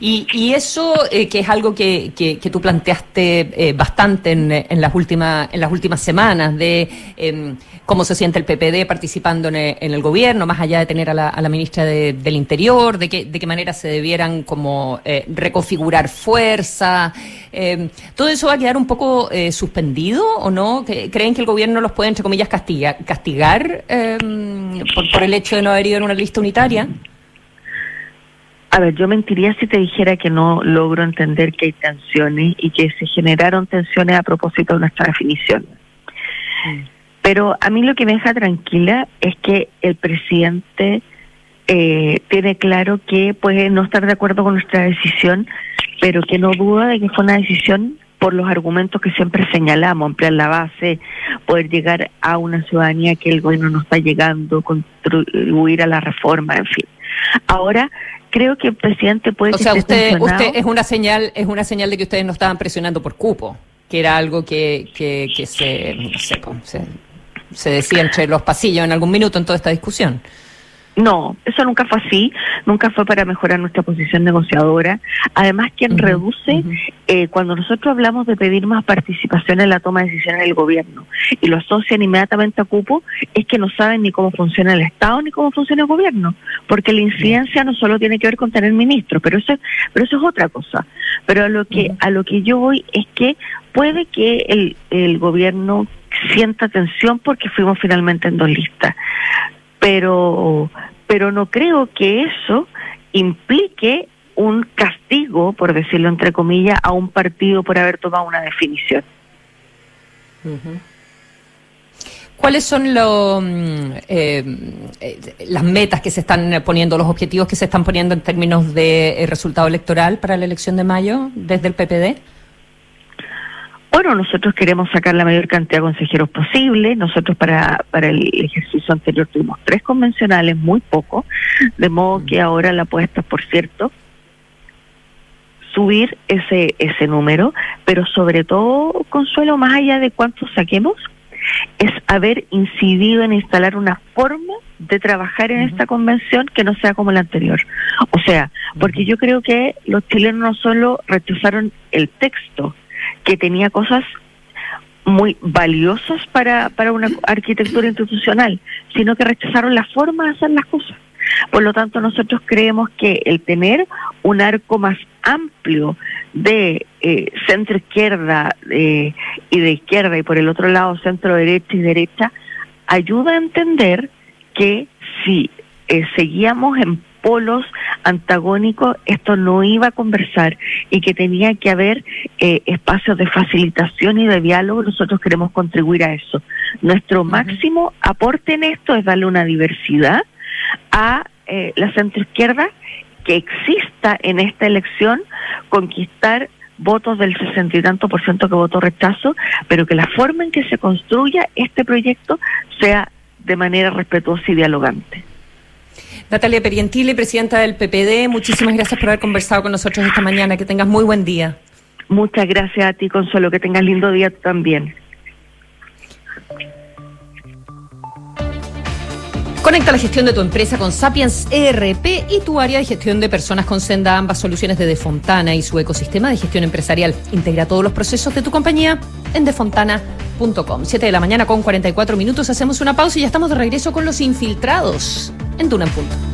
y, y, eso, eh, que es algo que, que, tú planteaste eh, bastante en, en, las últimas, en las últimas semanas, de em, cómo se siente el PPD participando en el, gobierno, más allá de tener a la, a la ministra del Interior, de, qué de qué manera se debieran como eh, reconfigurar fuerza. Em, ¿Todo eso va a quedar un poco suspendido o no? ¿Creen que el gobierno los puede, entre comillas, castigar em, por, por el hecho de no haber ido en una lista unitaria? A ver, yo mentiría si te dijera que no logro entender que hay tensiones y que se generaron tensiones a propósito de nuestra definición. Mm. Pero a mí lo que me deja tranquila es que el presidente eh, tiene claro que puede no estar de acuerdo con nuestra decisión, pero que no duda de que fue una decisión por los argumentos que siempre señalamos, ampliar la base, poder llegar a una ciudadanía que el gobierno no está llegando, contribuir a la reforma, en fin. Ahora, creo que el presidente puede... O sea, usted, usted es una señal es una señal de que ustedes no estaban presionando por cupo, que era algo que, que, que se, no sé, se, se decía entre los pasillos en algún minuto en toda esta discusión. No, eso nunca fue así, nunca fue para mejorar nuestra posición negociadora. Además, quien reduce, eh, cuando nosotros hablamos de pedir más participación en la toma de decisiones del gobierno y lo asocian inmediatamente a cupo, es que no saben ni cómo funciona el Estado ni cómo funciona el gobierno, porque la incidencia no solo tiene que ver con tener ministros, pero eso, pero eso es otra cosa. Pero a lo que, a lo que yo voy es que puede que el, el gobierno sienta tensión porque fuimos finalmente en dos listas pero, pero no creo que eso implique un castigo, por decirlo entre comillas, a un partido por haber tomado una definición. ¿Cuáles son lo, mm, eh, las metas que se están poniendo, los objetivos que se están poniendo en términos de eh, resultado electoral para la elección de mayo desde el PPD? Bueno, nosotros queremos sacar la mayor cantidad de consejeros posible. Nosotros para, para el ejercicio anterior tuvimos tres convencionales, muy poco, de modo que ahora la apuesta, por cierto, subir ese, ese número, pero sobre todo, Consuelo, más allá de cuántos saquemos, es haber incidido en instalar una forma de trabajar en esta convención que no sea como la anterior. O sea, porque yo creo que los chilenos no solo rechazaron el texto, que tenía cosas muy valiosas para, para una arquitectura institucional, sino que rechazaron la forma de hacer las cosas. Por lo tanto, nosotros creemos que el tener un arco más amplio de eh, centro izquierda eh, y de izquierda y por el otro lado centro derecha y derecha ayuda a entender que si eh, seguíamos en polos antagónicos, esto no iba a conversar y que tenía que haber eh, espacios de facilitación y de diálogo. Nosotros queremos contribuir a eso. Nuestro máximo aporte en esto es darle una diversidad a eh, la centroizquierda que exista en esta elección, conquistar votos del sesenta y tanto por ciento que votó rechazo, pero que la forma en que se construya este proyecto sea de manera respetuosa y dialogante. Natalia Perientile, presidenta del PPD, muchísimas gracias por haber conversado con nosotros esta mañana. Que tengas muy buen día. Muchas gracias a ti, Consuelo. Que tengas lindo día también. Conecta la gestión de tu empresa con Sapiens ERP y tu área de gestión de personas con Senda, ambas soluciones de Defontana y su ecosistema de gestión empresarial. Integra todos los procesos de tu compañía en defontana.com. 7 de la mañana con 44 minutos. Hacemos una pausa y ya estamos de regreso con los infiltrados en Duna en Punto.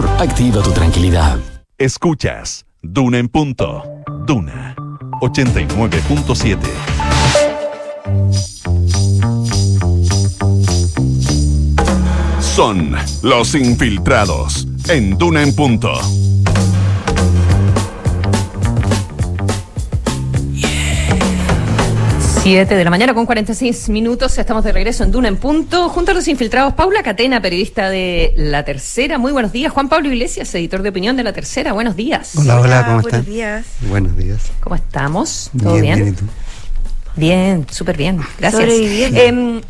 Activa tu tranquilidad. Escuchas Duna en punto. Duna 89.7. Son los infiltrados en Duna en punto. Siete de la mañana con 46 minutos. Estamos de regreso en Duna en Punto. Junto a los infiltrados, Paula Catena, periodista de La Tercera. Muy buenos días. Juan Pablo Iglesias, editor de opinión de La Tercera. Buenos días. Hola, hola, ¿cómo están? Buenos días. Buenos días. ¿Cómo estamos? ¿Todo Bien, bien? bien, ¿y tú? Bien, súper bien. Gracias. Sobreviviendo. Em,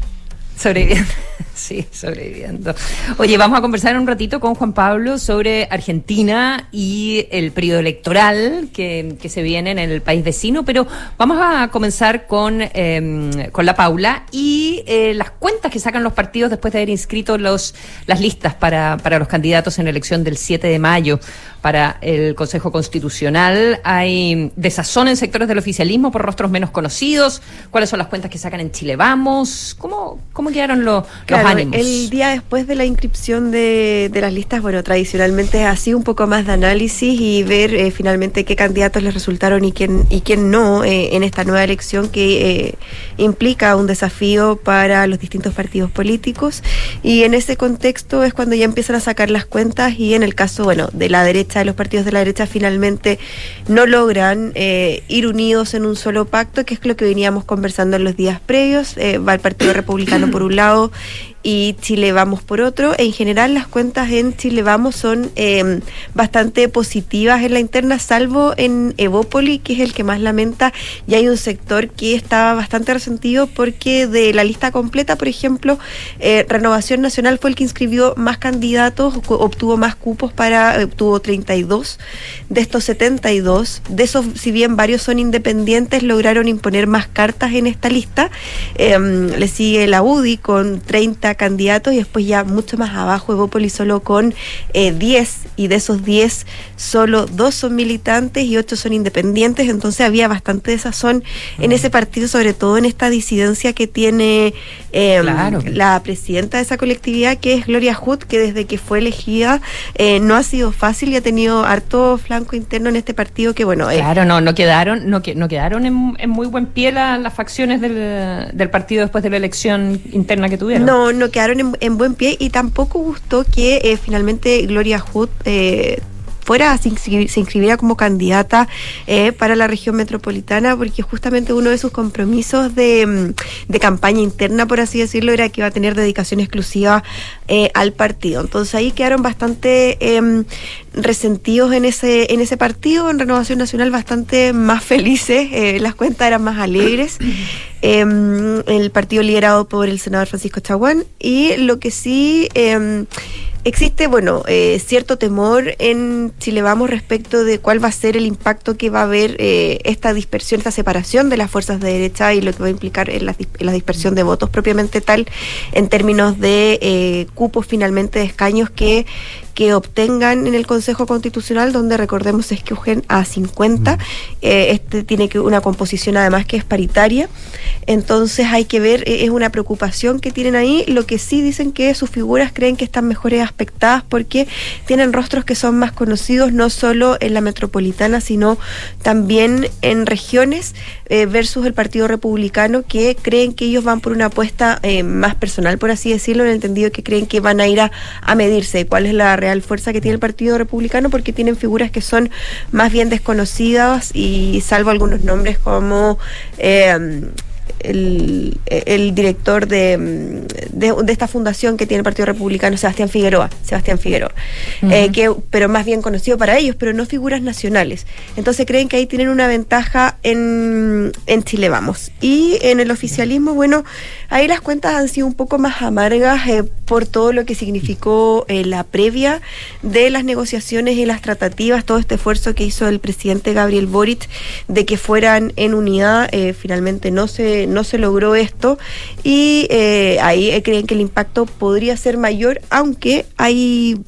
sobreviviendo. Sí, sobreviviendo. Oye, vamos a conversar un ratito con Juan Pablo sobre Argentina y el periodo electoral que, que se viene en el país vecino, pero vamos a comenzar con, em, con la Paula y eh, las cuentas que sacan los partidos después de haber inscrito los, las listas para, para los candidatos en la elección del 7 de mayo para el Consejo Constitucional. Hay desazón en sectores del oficialismo por rostros menos conocidos. ¿Cuáles son las cuentas que sacan en Chile Vamos? ¿Cómo, cómo quedaron los, Claro, los ánimos? el día después de la inscripción de, de las listas, bueno, tradicionalmente es así un poco más de análisis y ver eh, finalmente qué candidatos les resultaron y quién y quién no eh, en esta nueva elección que eh, implica un desafío para los distintos partidos políticos y en ese contexto es cuando ya empiezan a sacar las cuentas y en el caso, bueno, de la derecha, de los partidos de la derecha finalmente no logran eh, ir unidos en un solo pacto, que es lo que veníamos conversando en los días previos. Eh, va el Partido Republicano por un lado y Chile Vamos por otro. En general las cuentas en Chile Vamos son eh, bastante positivas en la interna, salvo en Evópoli, que es el que más lamenta, y hay un sector que estaba bastante resentido porque de la lista completa, por ejemplo, eh, Renovación Nacional fue el que inscribió más candidatos, obtuvo más cupos para, obtuvo 32 de estos 72, de esos, si bien varios son independientes, lograron imponer más cartas en esta lista. Eh, le sigue la UDI con 30 candidatos y después ya mucho más abajo Evópolis solo con eh, 10 y de esos 10 solo dos son militantes y 8 son independientes, entonces había bastante desazón en ese partido, sobre todo en esta disidencia que tiene eh, Claro. la presidenta de esa colectividad, que es Gloria Hood, que desde que fue elegida eh, no ha sido fácil y ha tenido harto flanco interno en este partido que, bueno, Claro, no, no quedaron, no, que- no quedaron en, en muy buen pie la- las facciones del, del partido después de la elección interna que tuvieron. No, no quedaron en, en buen pie y tampoco gustó que eh, finalmente Gloria Hood eh, fuera, se, inscri- se inscribiera como candidata eh, para la región metropolitana, porque justamente uno de sus compromisos de, mm, de campaña interna, por así decirlo, era que iba a tener dedicación exclusiva eh, al partido. Entonces ahí quedaron bastante em, resentidos en ese, en ese partido, en Renovación Nacional bastante más felices, eh, las cuentas eran más alegres. Em, el partido liderado por el senador Francisco Chaguán y lo que sí em, existe, bueno, eh, cierto temor en Chile Vamos respecto de cuál va a ser el impacto que va a haber eh, esta dispersión, esta separación de las fuerzas de derecha y lo que va a implicar en la, en la dispersión de votos propiamente tal en términos de eh, cupos finalmente de escaños que que obtengan en el Consejo Constitucional, donde recordemos es que escogen a 50. Eh, este tiene que una composición además que es paritaria. Entonces hay que ver, eh, es una preocupación que tienen ahí. Lo que sí dicen que sus figuras creen que están mejores aspectadas porque tienen rostros que son más conocidos, no solo en la metropolitana, sino también en regiones, eh, versus el Partido Republicano, que creen que ellos van por una apuesta eh, más personal, por así decirlo, en el entendido que creen que van a ir a, a medirse cuál es la real fuerza que tiene el Partido Republicano, porque tienen figuras que son más bien desconocidas y salvo algunos nombres como... eh, el, el director de, de, de esta fundación que tiene el Partido Republicano, Sebastián Figueroa, Sebastián Figueroa, eh, que, pero más bien conocido para ellos, pero no figuras nacionales. Entonces creen que ahí tienen una ventaja en, en Chile Vamos. Y en el oficialismo, bueno, ahí las cuentas han sido un poco más amargas eh, por todo lo que significó eh, la previa de las negociaciones y las tratativas, todo este esfuerzo que hizo el presidente Gabriel Boric de que fueran en unidad, finalmente no se, no se logró esto y eh, ahí eh, creen que el impacto podría ser mayor, aunque hay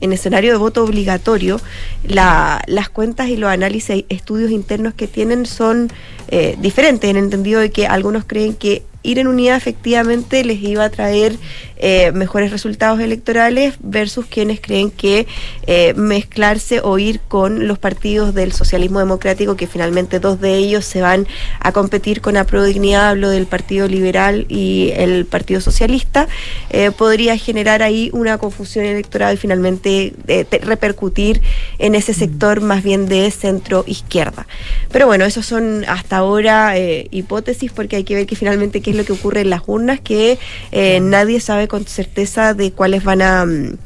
en escenario de voto obligatorio, la- las cuentas y los análisis estudios internos que tienen son eh, diferentes, en el entendido de que algunos creen que ir en unidad efectivamente les iba a traer eh, mejores resultados electorales versus quienes creen que eh, mezclarse o ir con los partidos del socialismo democrático, que finalmente dos de ellos se van a competir con Apro Dignidad, hablo del Partido Liberal y el Partido Socialista, eh, podría generar ahí una confusión electoral y finalmente te- repercutir en ese sector más bien de centro izquierda. Pero bueno, esos son hasta ahora hipótesis porque hay que ver que finalmente qué es lo que ocurre en las urnas, que eh, nadie sabe con certeza de cuáles van a mm,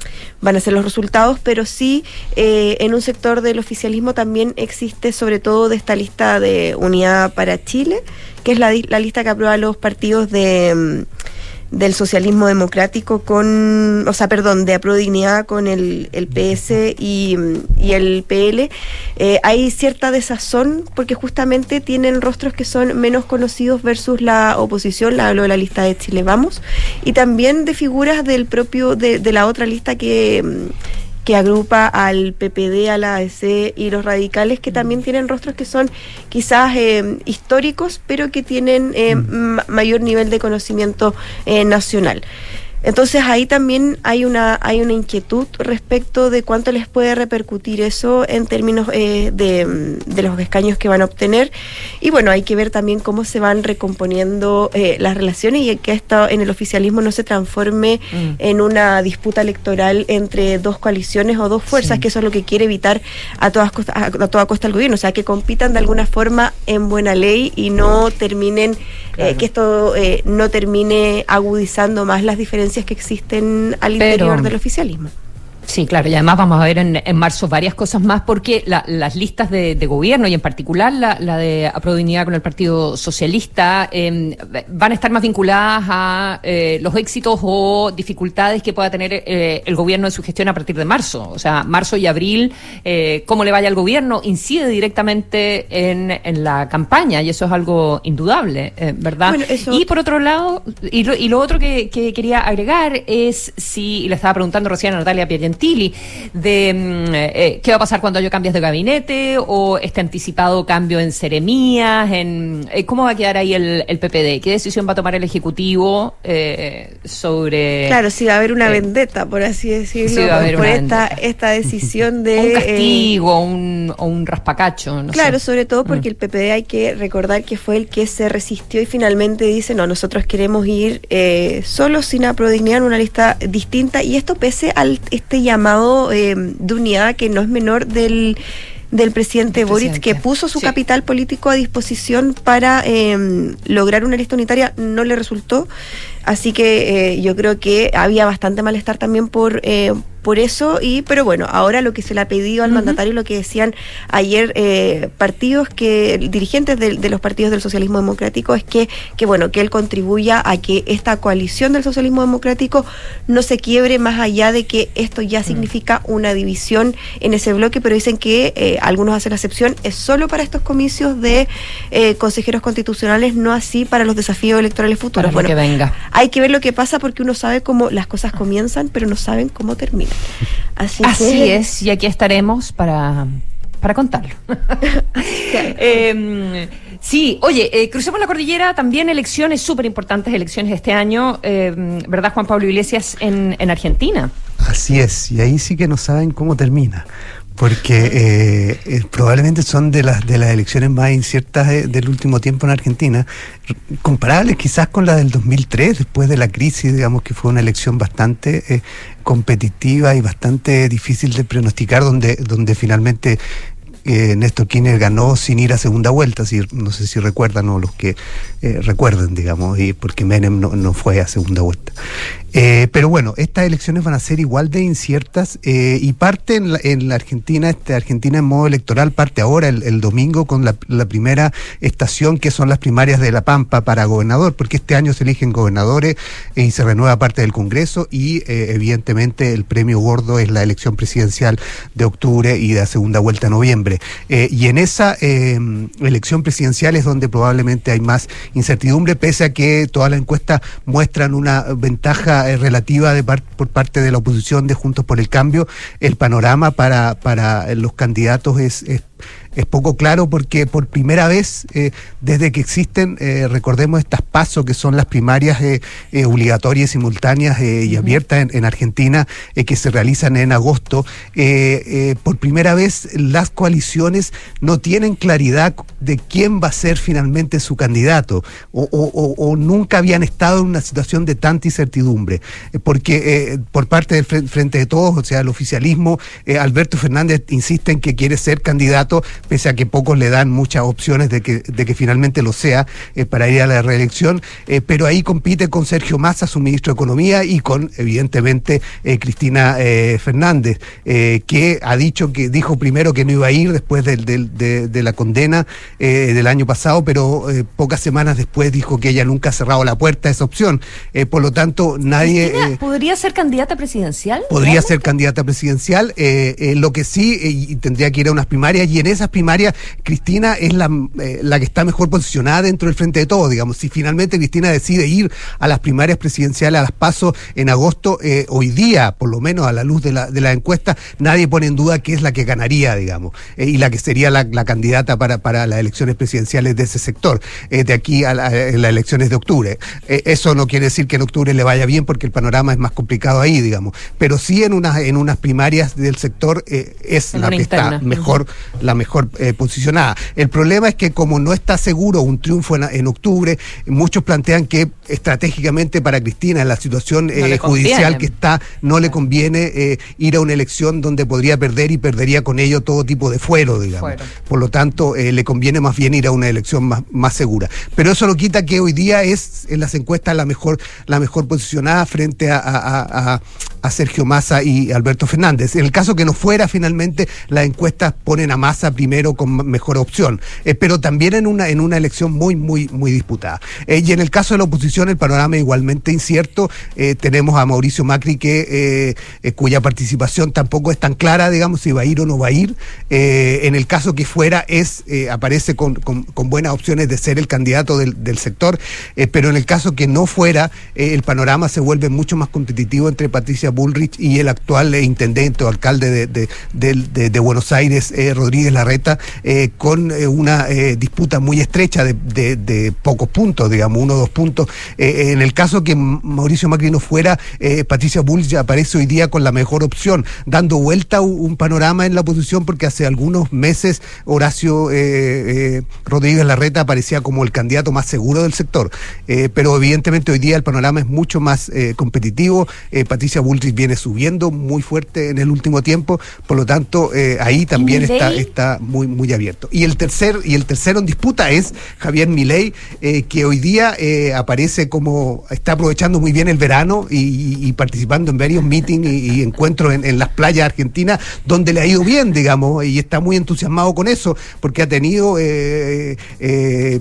van a ser los resultados, pero sí eh, en un sector del oficialismo también existe sobre todo de esta lista de Unidad para Chile, que es la, la lista que aprueba los partidos de mm, del socialismo democrático con, o sea, perdón, de Aprodignidad con el, el PS y, y el PL, eh, hay cierta desazón porque justamente tienen rostros que son menos conocidos versus la oposición, la de la lista de Chile Vamos, y también de figuras del propio, de, de la otra lista que... mm, que agrupa al PPD, a la ADC y los radicales, que también tienen rostros que son quizás eh, históricos, pero que tienen eh, ma- mayor nivel de conocimiento eh, nacional. Entonces ahí también hay una hay una inquietud respecto de cuánto les puede repercutir eso en términos eh, de, mm, de los escaños que van a obtener y bueno hay que ver también cómo se van recomponiendo eh, las relaciones y que esto en el oficialismo no se transforme Mm. en una disputa electoral entre dos coaliciones o dos fuerzas Sí. que eso es lo que quiere evitar a todas costa, a, a toda costa el gobierno o sea que compitan de alguna forma en buena ley y no terminen eh, que esto eh, no termine agudizando más las diferencias que existen al Pero- interior del oficialismo. Sí, claro, y además vamos a ver en, en marzo varias cosas más porque la- las listas de, de gobierno y en particular la, la de Aprodignidad con el Partido Socialista eh, van a estar más vinculadas a eh, los éxitos o dificultades que pueda tener eh, el gobierno en su gestión a partir de marzo. O sea, marzo y abril, eh, cómo le vaya al gobierno incide directamente en, en la campaña y eso es algo indudable, eh, ¿verdad? Bueno, eso- Y por otro lado, y lo, y lo otro que, que quería agregar es si, y le estaba preguntando recién a Natalia Piagentili, de mm, eh, qué va a pasar cuando haya cambios de gabinete o este anticipado cambio en seremías, en eh, cómo va a quedar ahí el, el PPD, qué decisión va a tomar el Ejecutivo eh, sobre... Claro, sí va a haber una vendetta, por así decirlo, sí va a haber por esta, vendetta. esta decisión de... un castigo un, o un raspacacho, no Claro, sé. sobre todo porque Mm. el PPD hay que recordar que fue el que se resistió y finalmente dice, no, nosotros queremos ir eh, solos sin aprodignidad en una lista distinta y esto pese al este llamado eh, de unidad que no es menor del del presidente Boric que puso su sí. capital político a disposición para eh, lograr una lista unitaria. No le resultó así que eh, yo creo que había bastante malestar también por eh, por eso y pero bueno ahora lo que se le ha pedido al Ujú. mandatario lo que decían ayer eh, partidos que dirigentes de, de los partidos del socialismo democrático es que que bueno que él contribuya a que esta coalición del socialismo democrático no se quiebre más allá de que esto ya significa una división en ese bloque pero dicen que eh, algunos hacen la excepción es solo para estos comicios de eh, consejeros constitucionales no así para los desafíos electorales futuros Para lo que venga. Hay que ver lo que pasa porque uno sabe cómo las cosas comienzan pero no saben cómo terminan así, Así que- es, y aquí estaremos para, para contarlo. Eh, sí, oye, eh, crucemos la cordillera, también elecciones súper importantes, elecciones este año, eh, ¿verdad, Juan Pablo Iglesias, en, en Argentina? Así es, y ahí sí que no saben cómo termina, porque eh, eh, probablemente son de las de las elecciones más inciertas del último tiempo en Argentina, comparables quizás con la del 2003, después de la crisis, digamos que fue una elección bastante eh, competitiva y bastante difícil de pronosticar, donde donde finalmente eh, Néstor Kirchner ganó sin ir a segunda vuelta, si, no sé si recuerdan o los que eh, recuerden, digamos, porque Menem no, no fue a segunda vuelta. Eh, pero bueno, estas elecciones van a ser igual de inciertas eh, y parte en la, en la Argentina, este, Argentina en modo electoral, parte ahora el, domingo con la, la primera estación que son las primarias de La Pampa para gobernador, porque este año se eligen gobernadores y se renueva parte del Congreso y evidentemente el premio gordo es la elección presidencial de octubre y de segunda vuelta a noviembre. Eh, y en esa eh, elección presidencial es donde probablemente hay más incertidumbre, pese a que todas las encuestas muestran una ventaja eh, relativa por parte de la oposición de Juntos por el Cambio, el panorama para, para los candidatos es es poco claro porque por primera vez eh, desde que existen, eh, recordemos estas pasos que son las primarias eh, obligatorias, simultáneas y abiertas en, en Argentina que se realizan en agosto, por primera vez las coaliciones no tienen claridad de quién va a ser finalmente su candidato o, o- nunca habían estado en una situación de tanta incertidumbre porque por parte del Fren- Frente de Todos, o sea, el oficialismo, Alberto Fernández insiste en que quiere ser candidato, pese a que pocos le dan muchas opciones de que, de que finalmente lo sea eh, para ir a la reelección, eh, pero ahí compite con Sergio Massa, su ministro de Economía, y con, evidentemente, eh, Cristina Fernández, que ha dicho que dijo primero que no iba a ir después del- del- de, de la condena del año pasado, pero pocas semanas después dijo que ella nunca ha cerrado la puerta a esa opción. Por lo tanto, nadie... ¿Podría ser candidata presidencial? Podría ser candidata presidencial, lo que sí, y tendría que ir a unas primarias, y en esas primarias Cristina es la, eh, la que está mejor posicionada dentro del frente de todos, digamos. Si finalmente Cristina decide ir a las primarias presidenciales, a las pasos en agosto, eh, hoy día, por lo menos a la luz de la, de la encuesta, nadie pone en duda que es la que ganaría, digamos, eh, y la que sería la, la candidata para, para las elecciones presidenciales de ese sector, eh, de aquí a, la- a las elecciones de octubre. Eso no quiere decir que en octubre le vaya bien, porque el panorama es más complicado ahí, digamos. Pero sí en unas, en unas primarias del sector es En la que interna. está mejor, la mejor eh, posicionada. El problema es que como no está seguro un triunfo en, en octubre, muchos plantean que estratégicamente para Cristina en la situación No eh, judicial que está, no le conviene eh, ir a una elección donde podría perder y perdería con ello todo tipo de fuero, digamos. Fuero. Por lo tanto, le conviene más bien ir a una elección más, más segura. Pero eso no quita que hoy día es en las encuestas la mejor, la mejor posicionada frente a, a- a- a- a Sergio Massa y Alberto Fernández. En el caso que no fuera, finalmente las encuestas ponen a Massa primero con mejor opción, Eh, pero también en una, en una elección muy, muy, muy disputada. Eh, y en el caso de la oposición, el panorama es igualmente incierto. Eh, tenemos a Mauricio Macri que cuya participación tampoco es tan clara, digamos, si va a ir o no va a ir. En el caso que fuera, es aparece con, con- buenas opciones de ser el candidato del, sector, pero en el caso que no fuera, el panorama se vuelve mucho más competitivo entre Patricia Bullrich y el actual intendente o alcalde de, de- de- Buenos Aires, Rodríguez Larreta, eh, con eh, una eh, disputa muy estrecha de, de- de pocos puntos, digamos, uno o dos puntos. Eh, en el caso que Mauricio Macri no fuera, Patricia Bullrich aparece hoy día con la mejor opción, dando vuelta un, un panorama en la oposición, porque hace algunos meses Horacio Rodríguez Larreta aparecía como el candidato más seguro del sector. Pero evidentemente hoy día el panorama es mucho más eh, competitivo. Patricia Bullrich viene subiendo muy fuerte en el último tiempo, por lo tanto eh, ahí también está, está muy, muy abierto. Y el tercer, y el tercero en disputa es Javier Milei, eh, que hoy día eh, aparece como, está aprovechando muy bien el verano y, participando en varios meetings y, encuentros en, las playas argentinas, donde le ha ido bien, digamos, y está muy entusiasmado con eso, porque ha tenido eh,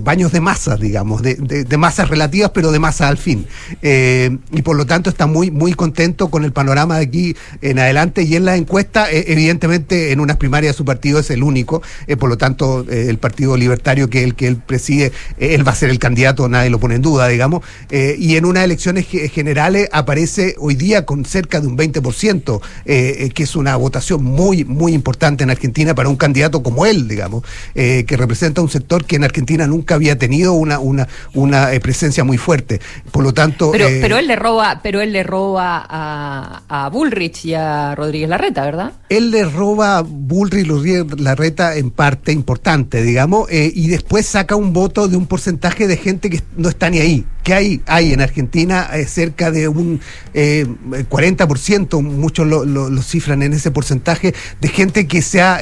baños de masas, digamos, de, masas relativas, pero de masa al fin. Y por lo tanto está muy, muy contento con el panorama de aquí en adelante y en la encuesta, evidentemente en unas primarias su partido es el único, eh, por lo tanto eh, el Partido Libertario que él, que él preside, eh, él va a ser el candidato, nadie lo pone en duda, digamos, y en unas elecciones ge- generales aparece hoy día con cerca de un 20%, eh, eh, que es una votación muy, muy importante en Argentina para un candidato como él, digamos, que representa un sector que en Argentina nunca había tenido una, una, una presencia muy fuerte. Por lo tanto... Pero, pero él le roba, pero él le roba a, a Bullrich y a Rodríguez Larreta, ¿verdad? él le roba a Bullrich Rodríguez Larreta en parte importante, digamos, eh, y después saca un voto de un porcentaje de gente que no está ni ahí. Que hay, hay en Argentina eh, cerca de un eh, 40%, muchos lo, lo- cifran en ese porcentaje, de gente que se ha...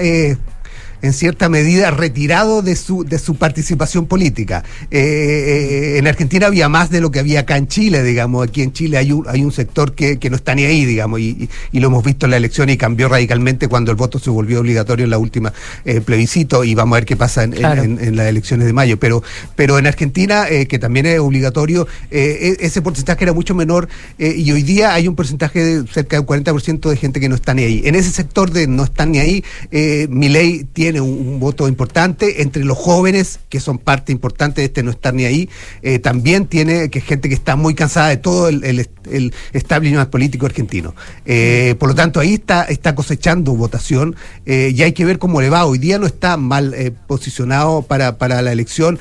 en cierta medida retirado de su, de su participación política. Eh, eh, en Argentina había más de lo que había acá en Chile, digamos. Aquí en Chile hay un, hay un sector que, que no está ni ahí, digamos, y, y- lo hemos visto en la elección y cambió radicalmente cuando el voto se volvió obligatorio en la última eh, plebiscito y vamos a ver qué pasa en, en- Claro. en- en las elecciones de mayo. Pero, pero en Argentina, eh, que también es obligatorio, e- ese porcentaje era mucho menor y hoy día hay un porcentaje de cerca del 40% de gente que no está ni ahí. En ese sector de no están ni ahí, eh, Milei tiene un, un voto importante entre los jóvenes, que son parte importante de este no estar ni ahí. eh, también tiene que gente que está muy cansada de todo el, el, el establishment político argentino. Eh, por lo tanto, ahí está, está cosechando votación eh, y hay que ver cómo le va. Hoy día no está mal eh, posicionado para, para la elección,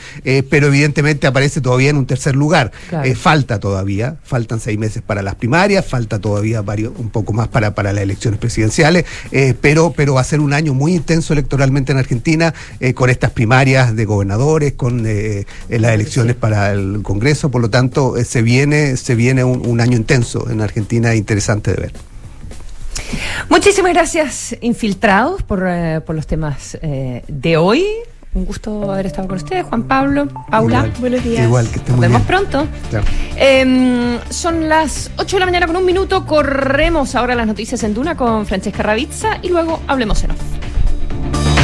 pero evidentemente aparece todavía en un tercer lugar. Claro. Falta todavía, faltan seis meses para las primarias, falta todavía varios, un poco más para, para las elecciones presidenciales, pero, pero va a ser un año muy intenso electoralmente en Argentina, eh, con estas primarias de gobernadores, con eh, eh, las elecciones para el Congreso, por lo tanto, eh, se viene, se viene un, un año intenso en Argentina, interesante de ver. Muchísimas gracias, infiltrados, por, eh, por los temas eh, de hoy. Un gusto haber estado con ustedes, Juan Pablo, Paula. Igual, Buenos días. Igual, que estén Nos muy vemos bien. pronto. Chao. Em, son las 8 de la mañana con un minuto. Corremos ahora las noticias en Duna con Francesca Ravizza y luego hablemos en off.